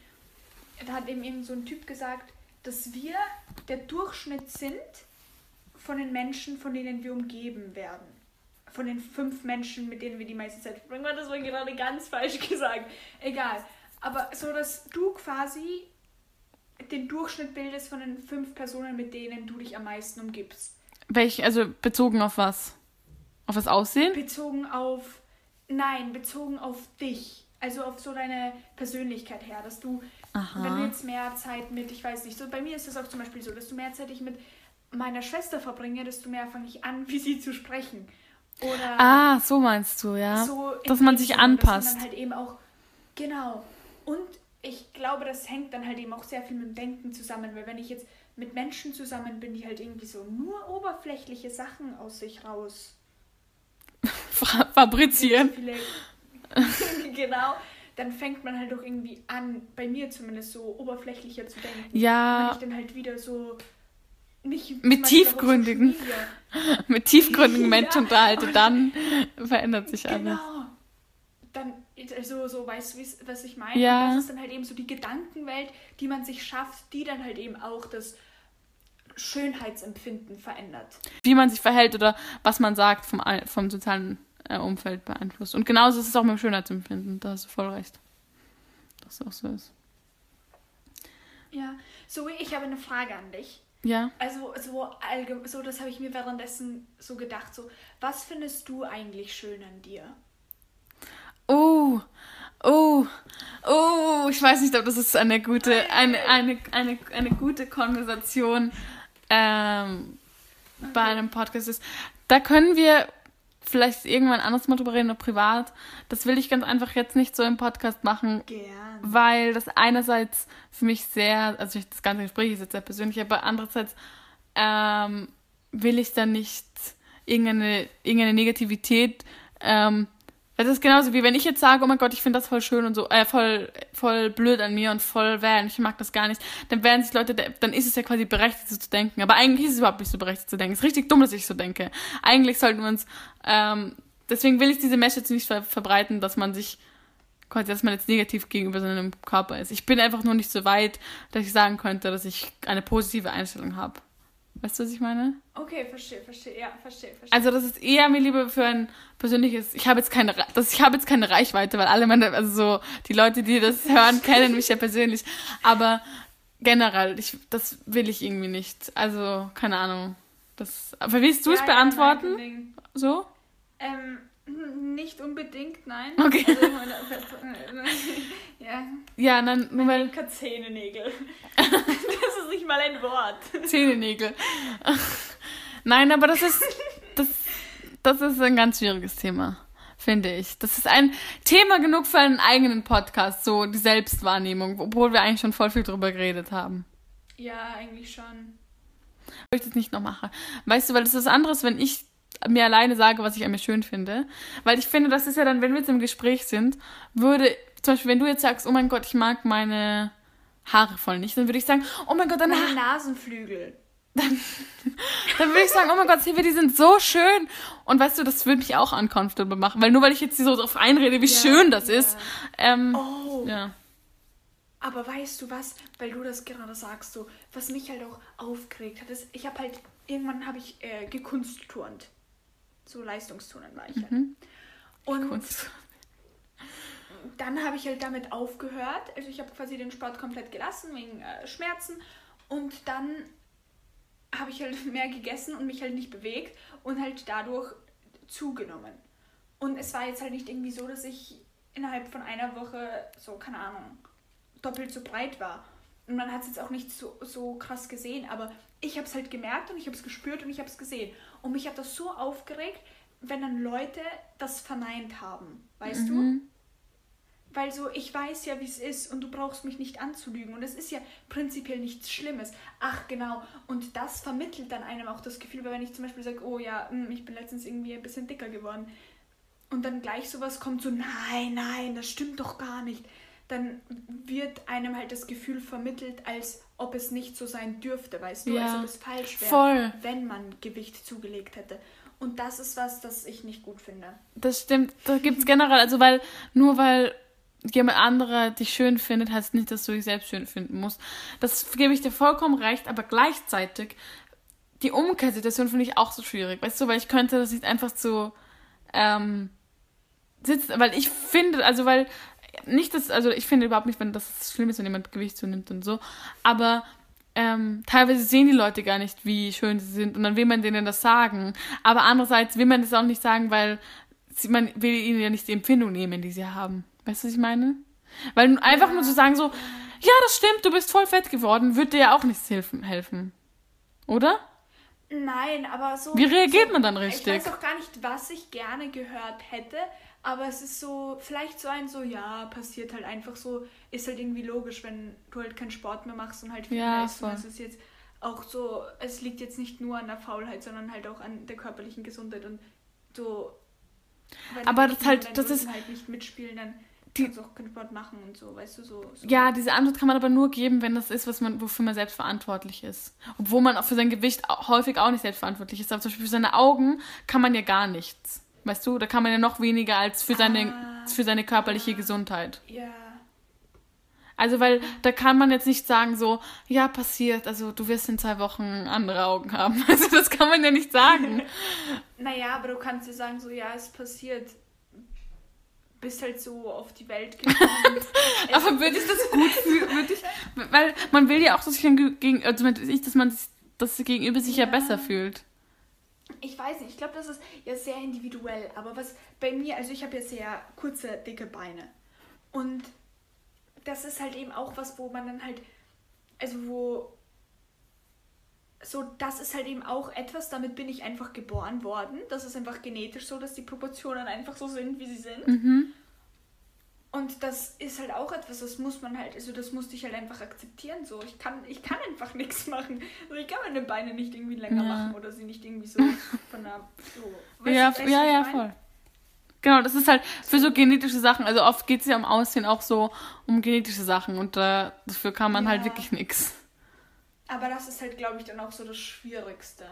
Speaker 2: da hat eben, eben so ein Typ gesagt, dass wir der Durchschnitt sind von den Menschen, von denen wir umgeben werden. Von den fünf Menschen, mit denen wir die meiste Zeit verbringen. Das war gerade ganz falsch gesagt. Egal. Aber so, dass du quasi den Durchschnitt bildest von den fünf Personen, mit denen du dich am meisten umgibst.
Speaker 1: Welch, also bezogen auf was? Auf das Aussehen?
Speaker 2: Bezogen auf. Nein, bezogen auf dich. Also auf so deine Persönlichkeit her, dass du,
Speaker 1: Aha.
Speaker 2: wenn du jetzt mehr Zeit mit, ich weiß nicht, so bei mir ist es auch zum Beispiel so, dass du mehr Zeit ich mit meiner Schwester verbringe, desto mehr fange ich an, wie sie zu sprechen. Oder
Speaker 1: Ah, so meinst du, ja.
Speaker 2: so
Speaker 1: dass man sich
Speaker 2: Sinne, Dass man
Speaker 1: anpasst.
Speaker 2: dann halt eben auch, genau. Und ich glaube, das hängt dann halt eben auch sehr viel mit dem Denken zusammen, weil wenn ich jetzt mit Menschen zusammen bin, die halt irgendwie so nur oberflächliche Sachen aus sich raus
Speaker 1: Fa- Fabrizieren.
Speaker 2: genau, dann fängt man halt doch irgendwie an, bei mir zumindest so oberflächlicher zu denken.
Speaker 1: Ja.
Speaker 2: Wenn ich dann halt wieder so nicht
Speaker 1: Mit tiefgründigen Mit tiefgründigen. Menschen unterhalte, dann verändert sich alles.
Speaker 2: Genau. Dann, also, so, weißt du, was ich meine?
Speaker 1: Ja.
Speaker 2: Das ist dann halt eben so die Gedankenwelt, die man sich schafft, die dann halt eben auch das Schönheitsempfinden verändert.
Speaker 1: Wie man sich verhält oder was man sagt vom, vom sozialen äh, Umfeld beeinflusst. Und genauso ist es auch mit dem Schönheitsempfinden. Da hast du voll recht. Dass es auch so ist.
Speaker 2: Ja. Zoe, ich habe eine Frage an dich.
Speaker 1: Ja.
Speaker 2: Also so allgemein, so das habe ich mir währenddessen so gedacht. So, was findest du eigentlich schön an dir?
Speaker 1: Oh, oh, oh, ich weiß nicht, ob das ist eine gute, eine, eine, eine, eine gute Konversation ähm, bei einem Podcast ist. Da können wir vielleicht irgendwann anders mal drüber reden oder privat. Das will ich ganz einfach jetzt nicht so im Podcast machen,
Speaker 2: Gern.
Speaker 1: weil das einerseits für mich sehr, also das ganze Gespräch ist jetzt sehr persönlich, aber andererseits ähm, will ich dann nicht irgendeine, irgendeine Negativität, ähm, das ist genauso wie wenn ich jetzt sage, oh mein Gott, ich finde das voll schön und so, äh, voll, voll blöd an mir und voll wäh ich mag das gar nicht, dann werden sich Leute, dann ist es ja quasi berechtigt, so zu denken. Aber eigentlich ist es überhaupt nicht so berechtigt zu denken. Es ist richtig dumm, dass ich so denke. Eigentlich sollten wir uns, ähm, deswegen will ich diese Message nicht ver verbreiten, dass man sich quasi, dass man jetzt negativ gegenüber seinem Körper ist. Ich bin einfach nur nicht so weit, dass ich sagen könnte, dass ich eine positive Einstellung habe. Weißt du, was ich meine?
Speaker 2: Okay, verstehe, verstehe, ja, verstehe, verstehe.
Speaker 1: Also das ist eher mir lieber für ein persönliches. Ich habe jetzt keine, das, ich habe jetzt keine Reichweite, weil alle meine, also so die Leute, die das hören, kennen mich ja persönlich. Aber generell, ich, das will ich irgendwie nicht. Also keine Ahnung. Das. Aber willst du es
Speaker 2: Ja,
Speaker 1: beantworten? so?
Speaker 2: Ähm, nicht unbedingt, nein.
Speaker 1: Okay.
Speaker 2: Also, meine, ja.
Speaker 1: Ja, dann nur weil
Speaker 2: Zehennägel. das ist nicht mal ein Wort.
Speaker 1: Zehennägel. Nein, aber das ist das, das ist ein ganz schwieriges Thema, finde ich. Das ist ein Thema genug für einen eigenen Podcast, so die Selbstwahrnehmung, obwohl wir eigentlich schon voll viel drüber geredet haben.
Speaker 2: Ja, eigentlich schon.
Speaker 1: Ich das nicht noch mache. Weißt du, weil das ist was anderes, wenn ich mir alleine sage, was ich an mir schön finde. Weil ich finde, das ist ja dann, wenn wir jetzt im Gespräch sind, würde, zum Beispiel, wenn du jetzt sagst, oh mein Gott, ich mag meine Haare voll nicht, dann würde ich sagen, oh mein Gott, deine
Speaker 2: Meine. Nasenflügel.
Speaker 1: Dann würde ich sagen, oh mein Gott, Silvia, die sind so schön. Und weißt du, das würde mich auch uncomfortable machen. Weil nur weil ich jetzt so drauf einrede, wie
Speaker 2: Ja,
Speaker 1: schön das
Speaker 2: ja.
Speaker 1: ist. Ähm,
Speaker 2: Oh.
Speaker 1: ja.
Speaker 2: Aber weißt du was, weil du das gerade sagst, so, was mich halt auch aufgeregt hat, ist, ich habe halt, irgendwann habe ich äh, gekunstturnt. So Leistungsturnen war ich halt. Und
Speaker 1: Kunst.
Speaker 2: dann habe ich halt damit aufgehört. Also ich habe quasi den Sport komplett gelassen wegen äh, Schmerzen. Und dann habe ich halt mehr gegessen und mich halt nicht bewegt und halt dadurch zugenommen. Und es war jetzt halt nicht irgendwie so, dass ich innerhalb von einer Woche so, keine Ahnung, doppelt so breit war. Und man hat es jetzt auch nicht so, so krass gesehen, aber ich habe es halt gemerkt und ich habe es gespürt und ich habe es gesehen. Und mich hat das so aufgeregt, wenn dann Leute das verneint haben, weißt du? Weil so, ich weiß ja, wie es ist und du brauchst mich nicht anzulügen. Und es ist ja prinzipiell nichts Schlimmes. Ach, genau. Und das vermittelt dann einem auch das Gefühl, weil wenn ich zum Beispiel sage, oh ja, hm, ich bin letztens irgendwie ein bisschen dicker geworden. Und dann gleich sowas kommt, so, nein, nein, das stimmt doch gar nicht. Dann wird einem halt das Gefühl vermittelt, als ob es nicht so sein dürfte, weißt du?
Speaker 1: Ja,
Speaker 2: als ob es falsch wäre, wenn man Gewicht zugelegt hätte. Und das ist was, das ich nicht gut finde.
Speaker 1: Das stimmt. Da gibt es generell, also weil, nur weil jemand anderer dich schön findet, heißt nicht, dass du dich selbst schön finden musst. Das gebe ich dir vollkommen recht, aber gleichzeitig die Umkehrsituation finde ich auch so schwierig. Weißt du, weil ich könnte das nicht einfach so ähm, sitzen, weil ich finde, also weil nicht das, also ich finde überhaupt nicht, wenn das schlimm ist, wenn jemand Gewicht zunimmt und so, aber ähm, teilweise sehen die Leute gar nicht, wie schön sie sind und dann will man denen das sagen. Aber andererseits will man das auch nicht sagen, weil sie, man will ihnen ja nicht die Empfindung nehmen, die sie haben. Weißt du, was ich meine? Weil einfach nur zu sagen so, ja, das stimmt, du bist voll fett geworden, würde dir ja auch nichts helfen, helfen. Oder?
Speaker 2: Nein, aber so.
Speaker 1: Wie reagiert so, man dann richtig?
Speaker 2: Ich weiß auch gar nicht, was ich gerne gehört hätte, aber es ist so, vielleicht so ein so, ja, passiert halt einfach so, ist halt irgendwie logisch, wenn du halt keinen Sport mehr machst und halt viel ja. Es ist jetzt auch so, es liegt jetzt nicht nur an der Faulheit, sondern halt auch an der körperlichen Gesundheit und so.
Speaker 1: aber das halt, das ist
Speaker 2: halt nicht mitspielen, dann die, kannst auch keinen Sport machen und so, weißt du, so, so,
Speaker 1: Ja, diese Antwort kann man aber nur geben, wenn das ist, was man, wofür man selbst verantwortlich ist. Obwohl man auch für sein Gewicht häufig auch nicht selbst verantwortlich ist. Aber zum Beispiel für seine Augen kann man ja gar nichts. Weißt du, da kann man ja noch weniger als für seine, ah, für seine körperliche Gesundheit.
Speaker 2: Ja.
Speaker 1: Also, weil da kann man jetzt nicht sagen, so, ja, passiert, also du wirst in zwei Wochen andere Augen haben. Also, das kann man ja nicht sagen.
Speaker 2: naja, aber du kannst ja sagen, so, ja, es passiert bist halt so auf die Welt gekommen.
Speaker 1: Aber würde ich das gut fühlen? Würde ich, weil man will ja auch, dass sich dann gegen, also dass man das gegenüber sich ja. ja besser fühlt.
Speaker 2: Ich weiß nicht, ich glaube, das ist ja sehr individuell. Aber was bei mir, also ich habe ja sehr kurze, dicke Beine. Und das ist halt eben auch was, wo man dann halt, also wo so, das ist halt eben auch etwas, damit bin ich einfach geboren worden. Das ist einfach genetisch so, dass die Proportionen einfach so sind, wie sie sind. Mhm. Und das ist halt auch etwas, das muss man halt, also das musste ich halt einfach akzeptieren. So, ich kann, ich kann einfach nichts machen. Also ich kann meine Beine nicht irgendwie länger ja. machen oder sie nicht irgendwie so von der. So,
Speaker 1: ja, weißt, ja, ja, voll. Genau, das ist halt für so genetische Sachen. Also oft geht es ja am Aussehen auch so um genetische Sachen und äh, dafür kann man halt ja. halt wirklich nichts.
Speaker 2: Aber das ist halt, glaube ich, dann auch so das Schwierigste.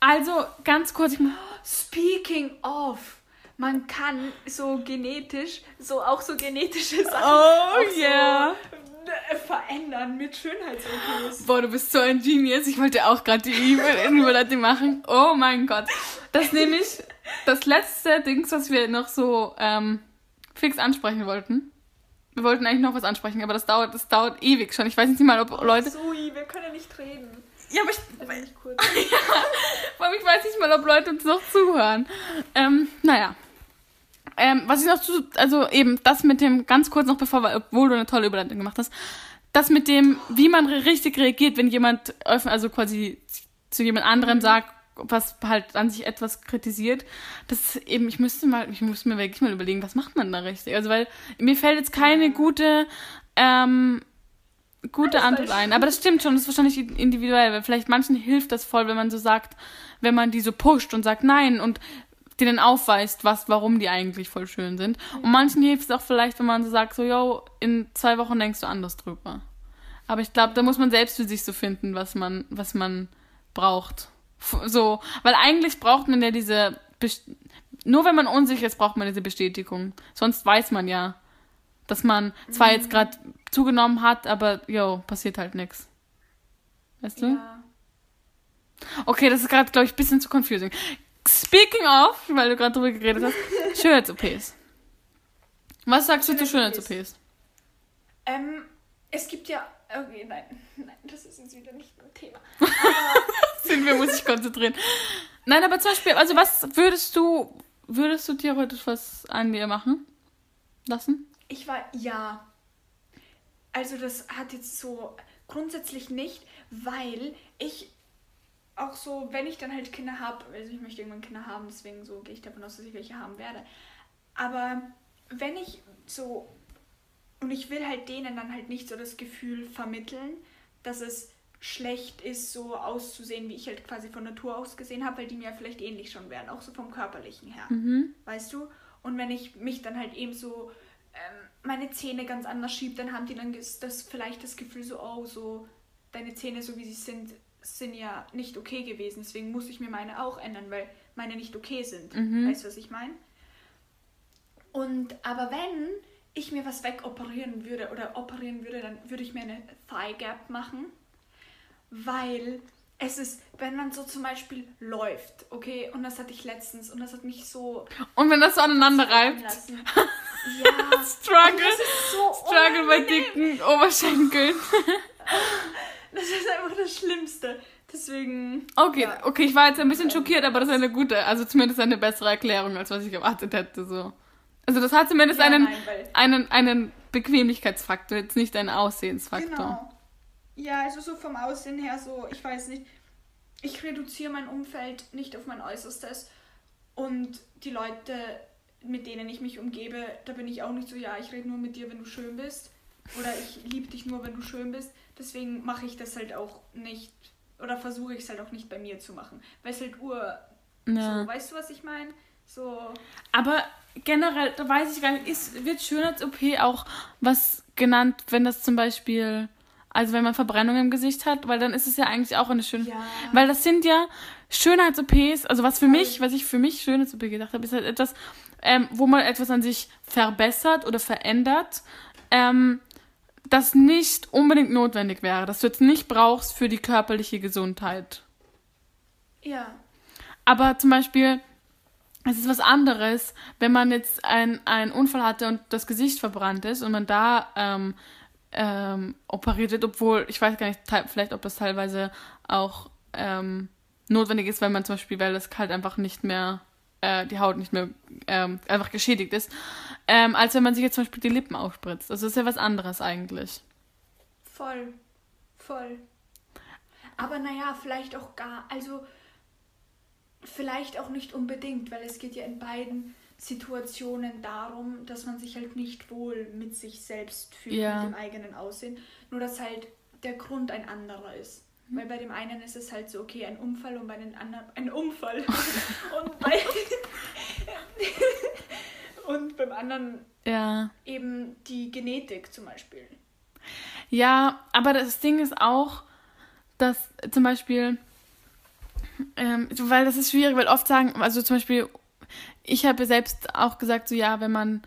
Speaker 1: Also, ganz kurz. Ich
Speaker 2: Speaking of, man kann so genetisch, so auch so genetische Sachen
Speaker 1: oh, yeah.
Speaker 2: so verändern mit Schönheits-OPs.
Speaker 1: Boah, du bist so ein Genius. Ich wollte auch gerade die E-Mail machen. Oh mein Gott. Das ist nämlich das letzte Dings, was wir noch so ähm, fix ansprechen wollten. Wir wollten eigentlich noch was ansprechen, aber das dauert, das dauert ewig schon. Ich weiß nicht mal, ob oh, Leute.
Speaker 2: Sui, wir können ja nicht reden.
Speaker 1: Ja, aber ich. Also nicht kurz. ja, allem ich weiß nicht mal, ob Leute uns noch zuhören. Ähm, naja. Ähm, was ich noch zu. Also eben, das mit dem, ganz kurz noch bevor, obwohl du eine tolle Überleitung gemacht hast, das mit dem, wie man richtig reagiert, wenn jemand, also quasi zu jemand anderem mhm. sagt, was halt an sich etwas kritisiert, das ist eben, ich müsste mal, ich muss mir wirklich mal überlegen, was macht man da richtig? Also, weil mir fällt jetzt keine gute, ähm, gute Antwort ein. Aber das stimmt schon, das ist wahrscheinlich individuell, weil vielleicht manchen hilft das voll, wenn man so sagt, wenn man die so pusht und sagt nein und denen aufweist, was, warum die eigentlich voll schön sind. Und manchen hilft es auch vielleicht, wenn man so sagt, so, yo, in zwei Wochen denkst du anders drüber. Aber ich glaube, da muss man selbst für sich so finden, was man, was man braucht. So, weil eigentlich braucht man ja diese. Best Nur wenn man unsicher ist, braucht man diese Bestätigung. Sonst weiß man ja, dass man zwar jetzt mhm. gerade zugenommen hat, aber jo, passiert halt nichts. Weißt du? Ja. Okay, das ist gerade, glaube ich, ein bisschen zu confusing. Speaking of, weil du gerade drüber geredet hast, Schönheits-OPs. Was sagst du zu Schönheits-OPs?
Speaker 2: Ähm, es gibt ja. Okay, nein, nein, das ist jetzt wieder nicht ein Thema.
Speaker 1: Sind wir, muss ich konzentrieren. Nein, aber zum Beispiel, also was würdest du, würdest du theoretisch was an dir machen lassen?
Speaker 2: Ich war, ja. Also das hat jetzt so grundsätzlich nicht, weil ich auch so, wenn ich dann halt Kinder habe, also ich möchte irgendwann Kinder haben, deswegen so gehe ich davon aus, dass ich welche haben werde. Aber wenn ich so, und ich will halt denen dann halt nicht so das Gefühl vermitteln, dass es schlecht ist, so auszusehen, wie ich halt quasi von Natur aus gesehen habe, weil die mir vielleicht ähnlich schon wären, auch so vom körperlichen her. Mhm. Weißt du? Und wenn ich mich dann halt eben so ähm, meine Zähne ganz anders schiebe, dann haben die dann das vielleicht das Gefühl so, oh, so deine Zähne so wie sie sind, sind ja nicht okay gewesen. Deswegen muss ich mir meine auch ändern, weil meine nicht okay sind.
Speaker 1: Mhm.
Speaker 2: Weißt du, was ich meine? Und aber wenn ich mir was wegoperieren würde oder operieren würde, dann würde ich mir eine Thigh Gap machen, weil es ist, wenn man so zum Beispiel läuft, okay, und das hatte ich letztens und das hat mich so
Speaker 1: Und wenn das so aneinander reibt.
Speaker 2: lassen. Ja.
Speaker 1: Struggle.
Speaker 2: So
Speaker 1: Struggle bei
Speaker 2: unangenehm.
Speaker 1: dicken Oberschenkeln.
Speaker 2: Das ist einfach das Schlimmste. Deswegen.
Speaker 1: Okay,
Speaker 2: Ja.
Speaker 1: okay, ich war jetzt ein bisschen schockiert, aber das ist eine gute, also zumindest eine bessere Erklärung, als was ich erwartet hätte. So. Also das hat zumindest
Speaker 2: Ja,
Speaker 1: einen,
Speaker 2: nein,
Speaker 1: einen, einen Bequemlichkeitsfaktor, jetzt nicht einen Aussehensfaktor.
Speaker 2: Genau. Ja, also so vom Aussehen her, so, ich weiß nicht. Ich reduziere mein Umfeld nicht auf mein Äußerstes. Und die Leute, mit denen ich mich umgebe, da bin ich auch nicht so, ja, ich rede nur mit dir, wenn du schön bist. Oder ich liebe dich nur, wenn du schön bist. Deswegen mache ich das halt auch nicht. Oder versuche ich es halt auch nicht bei mir zu machen. Weil es halt ur.
Speaker 1: Ja.
Speaker 2: So, weißt du, was ich meine? So.
Speaker 1: Aber generell, da weiß ich gar nicht, ist, wird Schönheits-OP auch was genannt, wenn das zum Beispiel, also wenn man Verbrennung im Gesicht hat, weil dann ist es ja eigentlich auch eine schöne.
Speaker 2: Ja.
Speaker 1: Weil das sind ja Schönheits-OPs, also was für
Speaker 2: Voll.
Speaker 1: mich, was ich für mich Schönheits-OP gedacht habe, ist halt etwas, ähm, wo man etwas an sich verbessert oder verändert, ähm, das nicht unbedingt notwendig wäre, dass du jetzt nicht brauchst für die körperliche Gesundheit.
Speaker 2: Ja.
Speaker 1: Aber zum Beispiel, es ist was anderes, wenn man jetzt ein- einen Unfall hatte und das Gesicht verbrannt ist und man da ähm, ähm, operiert wird, obwohl, ich weiß gar nicht, vielleicht ob das teilweise auch ähm, notwendig ist, weil man zum Beispiel, weil das halt einfach nicht mehr, äh, die Haut nicht mehr ähm, einfach geschädigt ist, ähm, als wenn man sich jetzt zum Beispiel die Lippen aufspritzt. Also das ist ja was anderes eigentlich.
Speaker 2: Voll. Voll. Aber naja, vielleicht auch gar, also vielleicht auch nicht unbedingt, weil es geht ja in beiden Situationen darum, dass man sich halt nicht wohl mit sich selbst fühlt,
Speaker 1: Ja.
Speaker 2: mit dem eigenen Aussehen. Nur dass halt der Grund ein anderer ist. Weil bei dem einen ist es halt so, okay, ein Unfall und bei den anderen ein Unfall. und, bei und beim anderen
Speaker 1: Ja.
Speaker 2: eben die Genetik zum Beispiel.
Speaker 1: Ja, aber das Ding ist auch, dass zum Beispiel, ähm, weil das ist schwierig, weil oft sagen, also zum Beispiel, ich habe selbst auch gesagt, so ja, wenn man,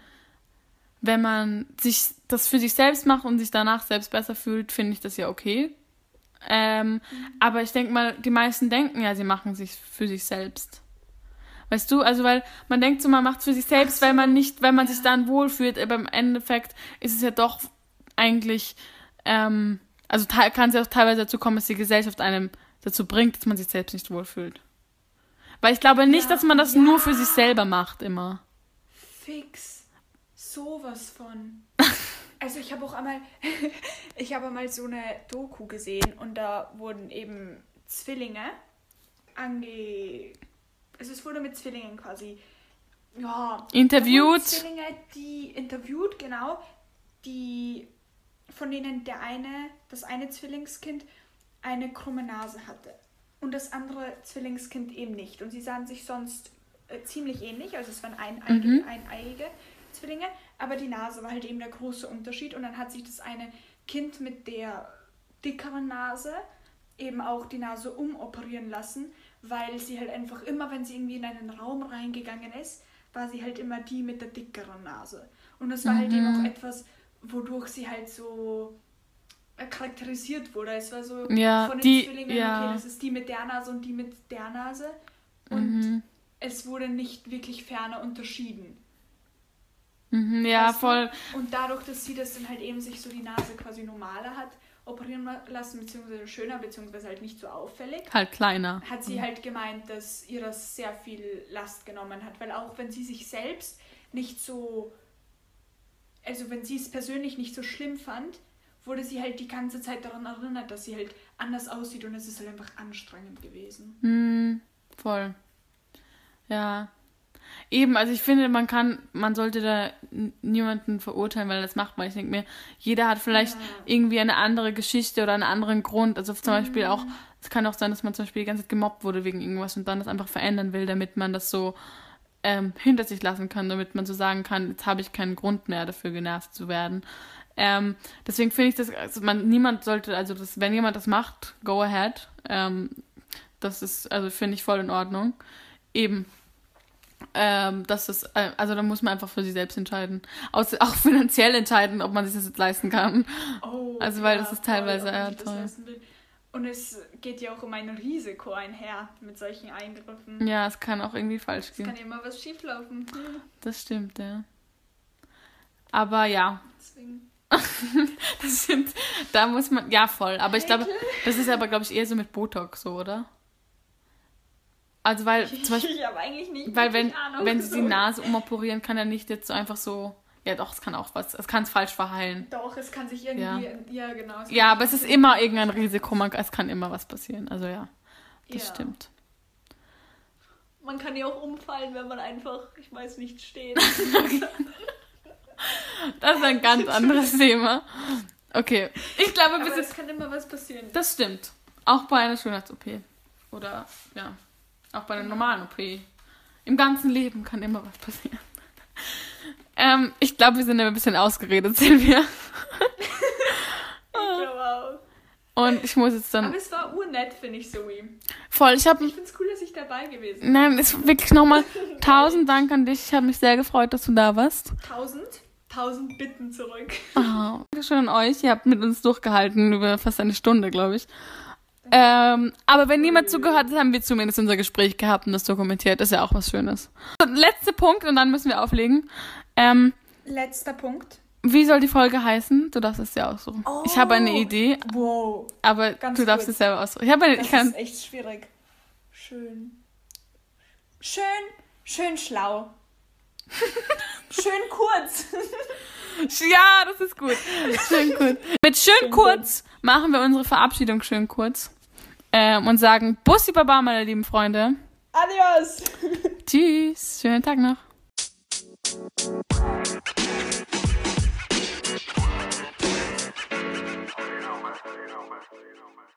Speaker 1: wenn man sich das für sich selbst macht und sich danach selbst besser fühlt, finde ich das ja okay. Ähm, Aber ich denke mal, die meisten denken ja, sie machen sich für sich selbst. Weißt du, also weil man denkt so, man macht es für sich selbst,
Speaker 2: so,
Speaker 1: weil man nicht, weil man sich
Speaker 2: ja.
Speaker 1: dann wohlfühlt, aber im Endeffekt ist es ja doch eigentlich, ähm, also kann es ja auch teilweise dazu kommen, dass die Gesellschaft einem dazu bringt, dass man sich selbst nicht wohlfühlt. Weil ich glaube nicht,
Speaker 2: Ja,
Speaker 1: dass man das
Speaker 2: ja.
Speaker 1: nur für sich selber macht immer.
Speaker 2: Fix. Sowas von. Also ich habe auch einmal, ich habe einmal so eine Doku gesehen und da wurden eben Zwillinge ange... Also es wurde mit Zwillingen quasi, ja...
Speaker 1: Interviewt.
Speaker 2: Zwillinge, die interviewt, genau, die, von denen der eine, das eine Zwillingskind eine krumme Nase hatte und das andere Zwillingskind eben nicht. Und sie sahen sich sonst äh, ziemlich ähnlich, also es waren eineige,
Speaker 1: Mhm.
Speaker 2: eineiige Zwillinge, aber die Nase war halt eben der große Unterschied. Und dann hat sich das eine Kind mit der dickeren Nase eben auch die Nase umoperieren lassen, weil sie halt einfach immer, wenn sie irgendwie in einen Raum reingegangen ist, war sie halt immer die mit der dickeren Nase. Und das war halt eben
Speaker 1: Mhm.
Speaker 2: auch etwas, wodurch sie halt so äh, charakterisiert wurde. Es war so
Speaker 1: Ja,
Speaker 2: von den
Speaker 1: die-
Speaker 2: Zwillingen,
Speaker 1: ja.
Speaker 2: okay, das ist die mit der Nase und die mit der Nase. Und
Speaker 1: Mhm.
Speaker 2: es wurde nicht wirklich ferner unterschieden.
Speaker 1: Mhm, ja,
Speaker 2: Weißt du?
Speaker 1: voll.
Speaker 2: Und dadurch, dass sie das dann halt eben sich so die Nase quasi normaler hat operieren lassen, beziehungsweise schöner, beziehungsweise halt nicht so auffällig,
Speaker 1: Halt kleiner.
Speaker 2: hat sie halt gemeint, dass ihr das sehr viel Last genommen hat. Weil auch wenn sie sich selbst nicht so, also wenn sie es persönlich nicht so schlimm fand, wurde sie halt die ganze Zeit daran erinnert, dass sie halt anders aussieht und es ist halt einfach anstrengend gewesen.
Speaker 1: Mhm, voll. Ja. Eben, also ich finde, man kann, man sollte da niemanden verurteilen, weil das macht, weil ich denke mir, jeder hat vielleicht
Speaker 2: Ja.
Speaker 1: irgendwie eine andere Geschichte oder einen anderen Grund. Also zum Beispiel auch, es kann auch sein, dass man zum Beispiel die ganze Zeit gemobbt wurde wegen irgendwas und dann das einfach verändern will, damit man das so ähm, hinter sich lassen kann, damit man so sagen kann, jetzt habe ich keinen Grund mehr dafür genervt zu werden. Ähm, deswegen finde ich das, also man, niemand sollte, also das, wenn jemand das macht, go ahead. Ähm, das ist, also finde ich voll in Ordnung. Eben. Ähm, das ist, äh, also da muss man einfach für sich selbst entscheiden. Aus, auch finanziell entscheiden, ob man sich das jetzt leisten kann.
Speaker 2: Oh,
Speaker 1: Also, weil das ist teilweise,
Speaker 2: ich
Speaker 1: ja,
Speaker 2: das
Speaker 1: toll.
Speaker 2: Und es geht ja auch um ein Risiko einher mit solchen Eingriffen.
Speaker 1: Ja, es kann auch irgendwie falsch
Speaker 2: Es
Speaker 1: gehen.
Speaker 2: kann ja immer was schieflaufen.
Speaker 1: Das stimmt, ja. Aber ja,
Speaker 2: Deswegen.
Speaker 1: das sind, da muss man, ja voll. Aber ich glaube, das ist aber, glaube ich, eher so mit Botox so, oder? Also, weil zum Beispiel,
Speaker 2: ich habe eigentlich nicht
Speaker 1: weil wenn,
Speaker 2: Ahnung.
Speaker 1: wenn sie die Nase umoperieren, kann er nicht jetzt so einfach so, ja doch, es kann auch was, es kann es falsch verheilen.
Speaker 2: Doch, es kann sich irgendwie. Ja, genau. es kann
Speaker 1: Ja, aber es ist immer irgendein Risiko, man, es kann immer was passieren. Also ja, das
Speaker 2: Ja.
Speaker 1: stimmt.
Speaker 2: Man kann ja auch umfallen, wenn man einfach, ich weiß nicht, steht.
Speaker 1: Das ist ein ganz anderes Thema. Okay, ich glaube, wir
Speaker 2: aber es kann immer was passieren.
Speaker 1: Das stimmt. Auch bei einer Schönheits-OP. Oder, ja, auch bei einer normalen OP. Im ganzen Leben kann immer was passieren. ähm, ich glaube, wir sind ein bisschen ausgeredet, Silvia.
Speaker 2: Ich glaube auch.
Speaker 1: Und ich muss jetzt dann
Speaker 2: Aber es war urnett, finde ich, Zoe.
Speaker 1: voll, ich habe
Speaker 2: Ich finde es cool, dass ich dabei gewesen bin.
Speaker 1: Nein, ist wirklich nochmal tausend Dank an dich. Ich habe mich sehr gefreut, dass du da warst.
Speaker 2: Tausend? Tausend Bitten zurück.
Speaker 1: Oh, Dankeschön an euch. Ihr habt mit uns durchgehalten über fast eine Stunde, glaube ich. Ähm, aber wenn niemand zugehört hat, haben wir zumindest unser Gespräch gehabt und das dokumentiert. Das ist ja auch was Schönes. So, letzter Punkt und dann müssen wir auflegen. Ähm,
Speaker 2: Letzter Punkt.
Speaker 1: wie soll die Folge heißen? Du darfst es ja aussuchen. ich habe eine
Speaker 2: Oh.
Speaker 1: Idee,
Speaker 2: Wow.
Speaker 1: aber
Speaker 2: Ganz
Speaker 1: du darfst
Speaker 2: kurz.
Speaker 1: es selber aussuchen. Ich habe eine,
Speaker 2: Das
Speaker 1: ich kann,
Speaker 2: ist echt schwierig. Schön. Schön, schön schlau. schön kurz.
Speaker 1: ja, das ist gut. Schön kurz. Mit schön kurz machen wir unsere Verabschiedung schön kurz ähm, und sagen Bussi Baba, meine lieben Freunde.
Speaker 2: Adios.
Speaker 1: Tschüss. Schönen Tag noch. you know, man.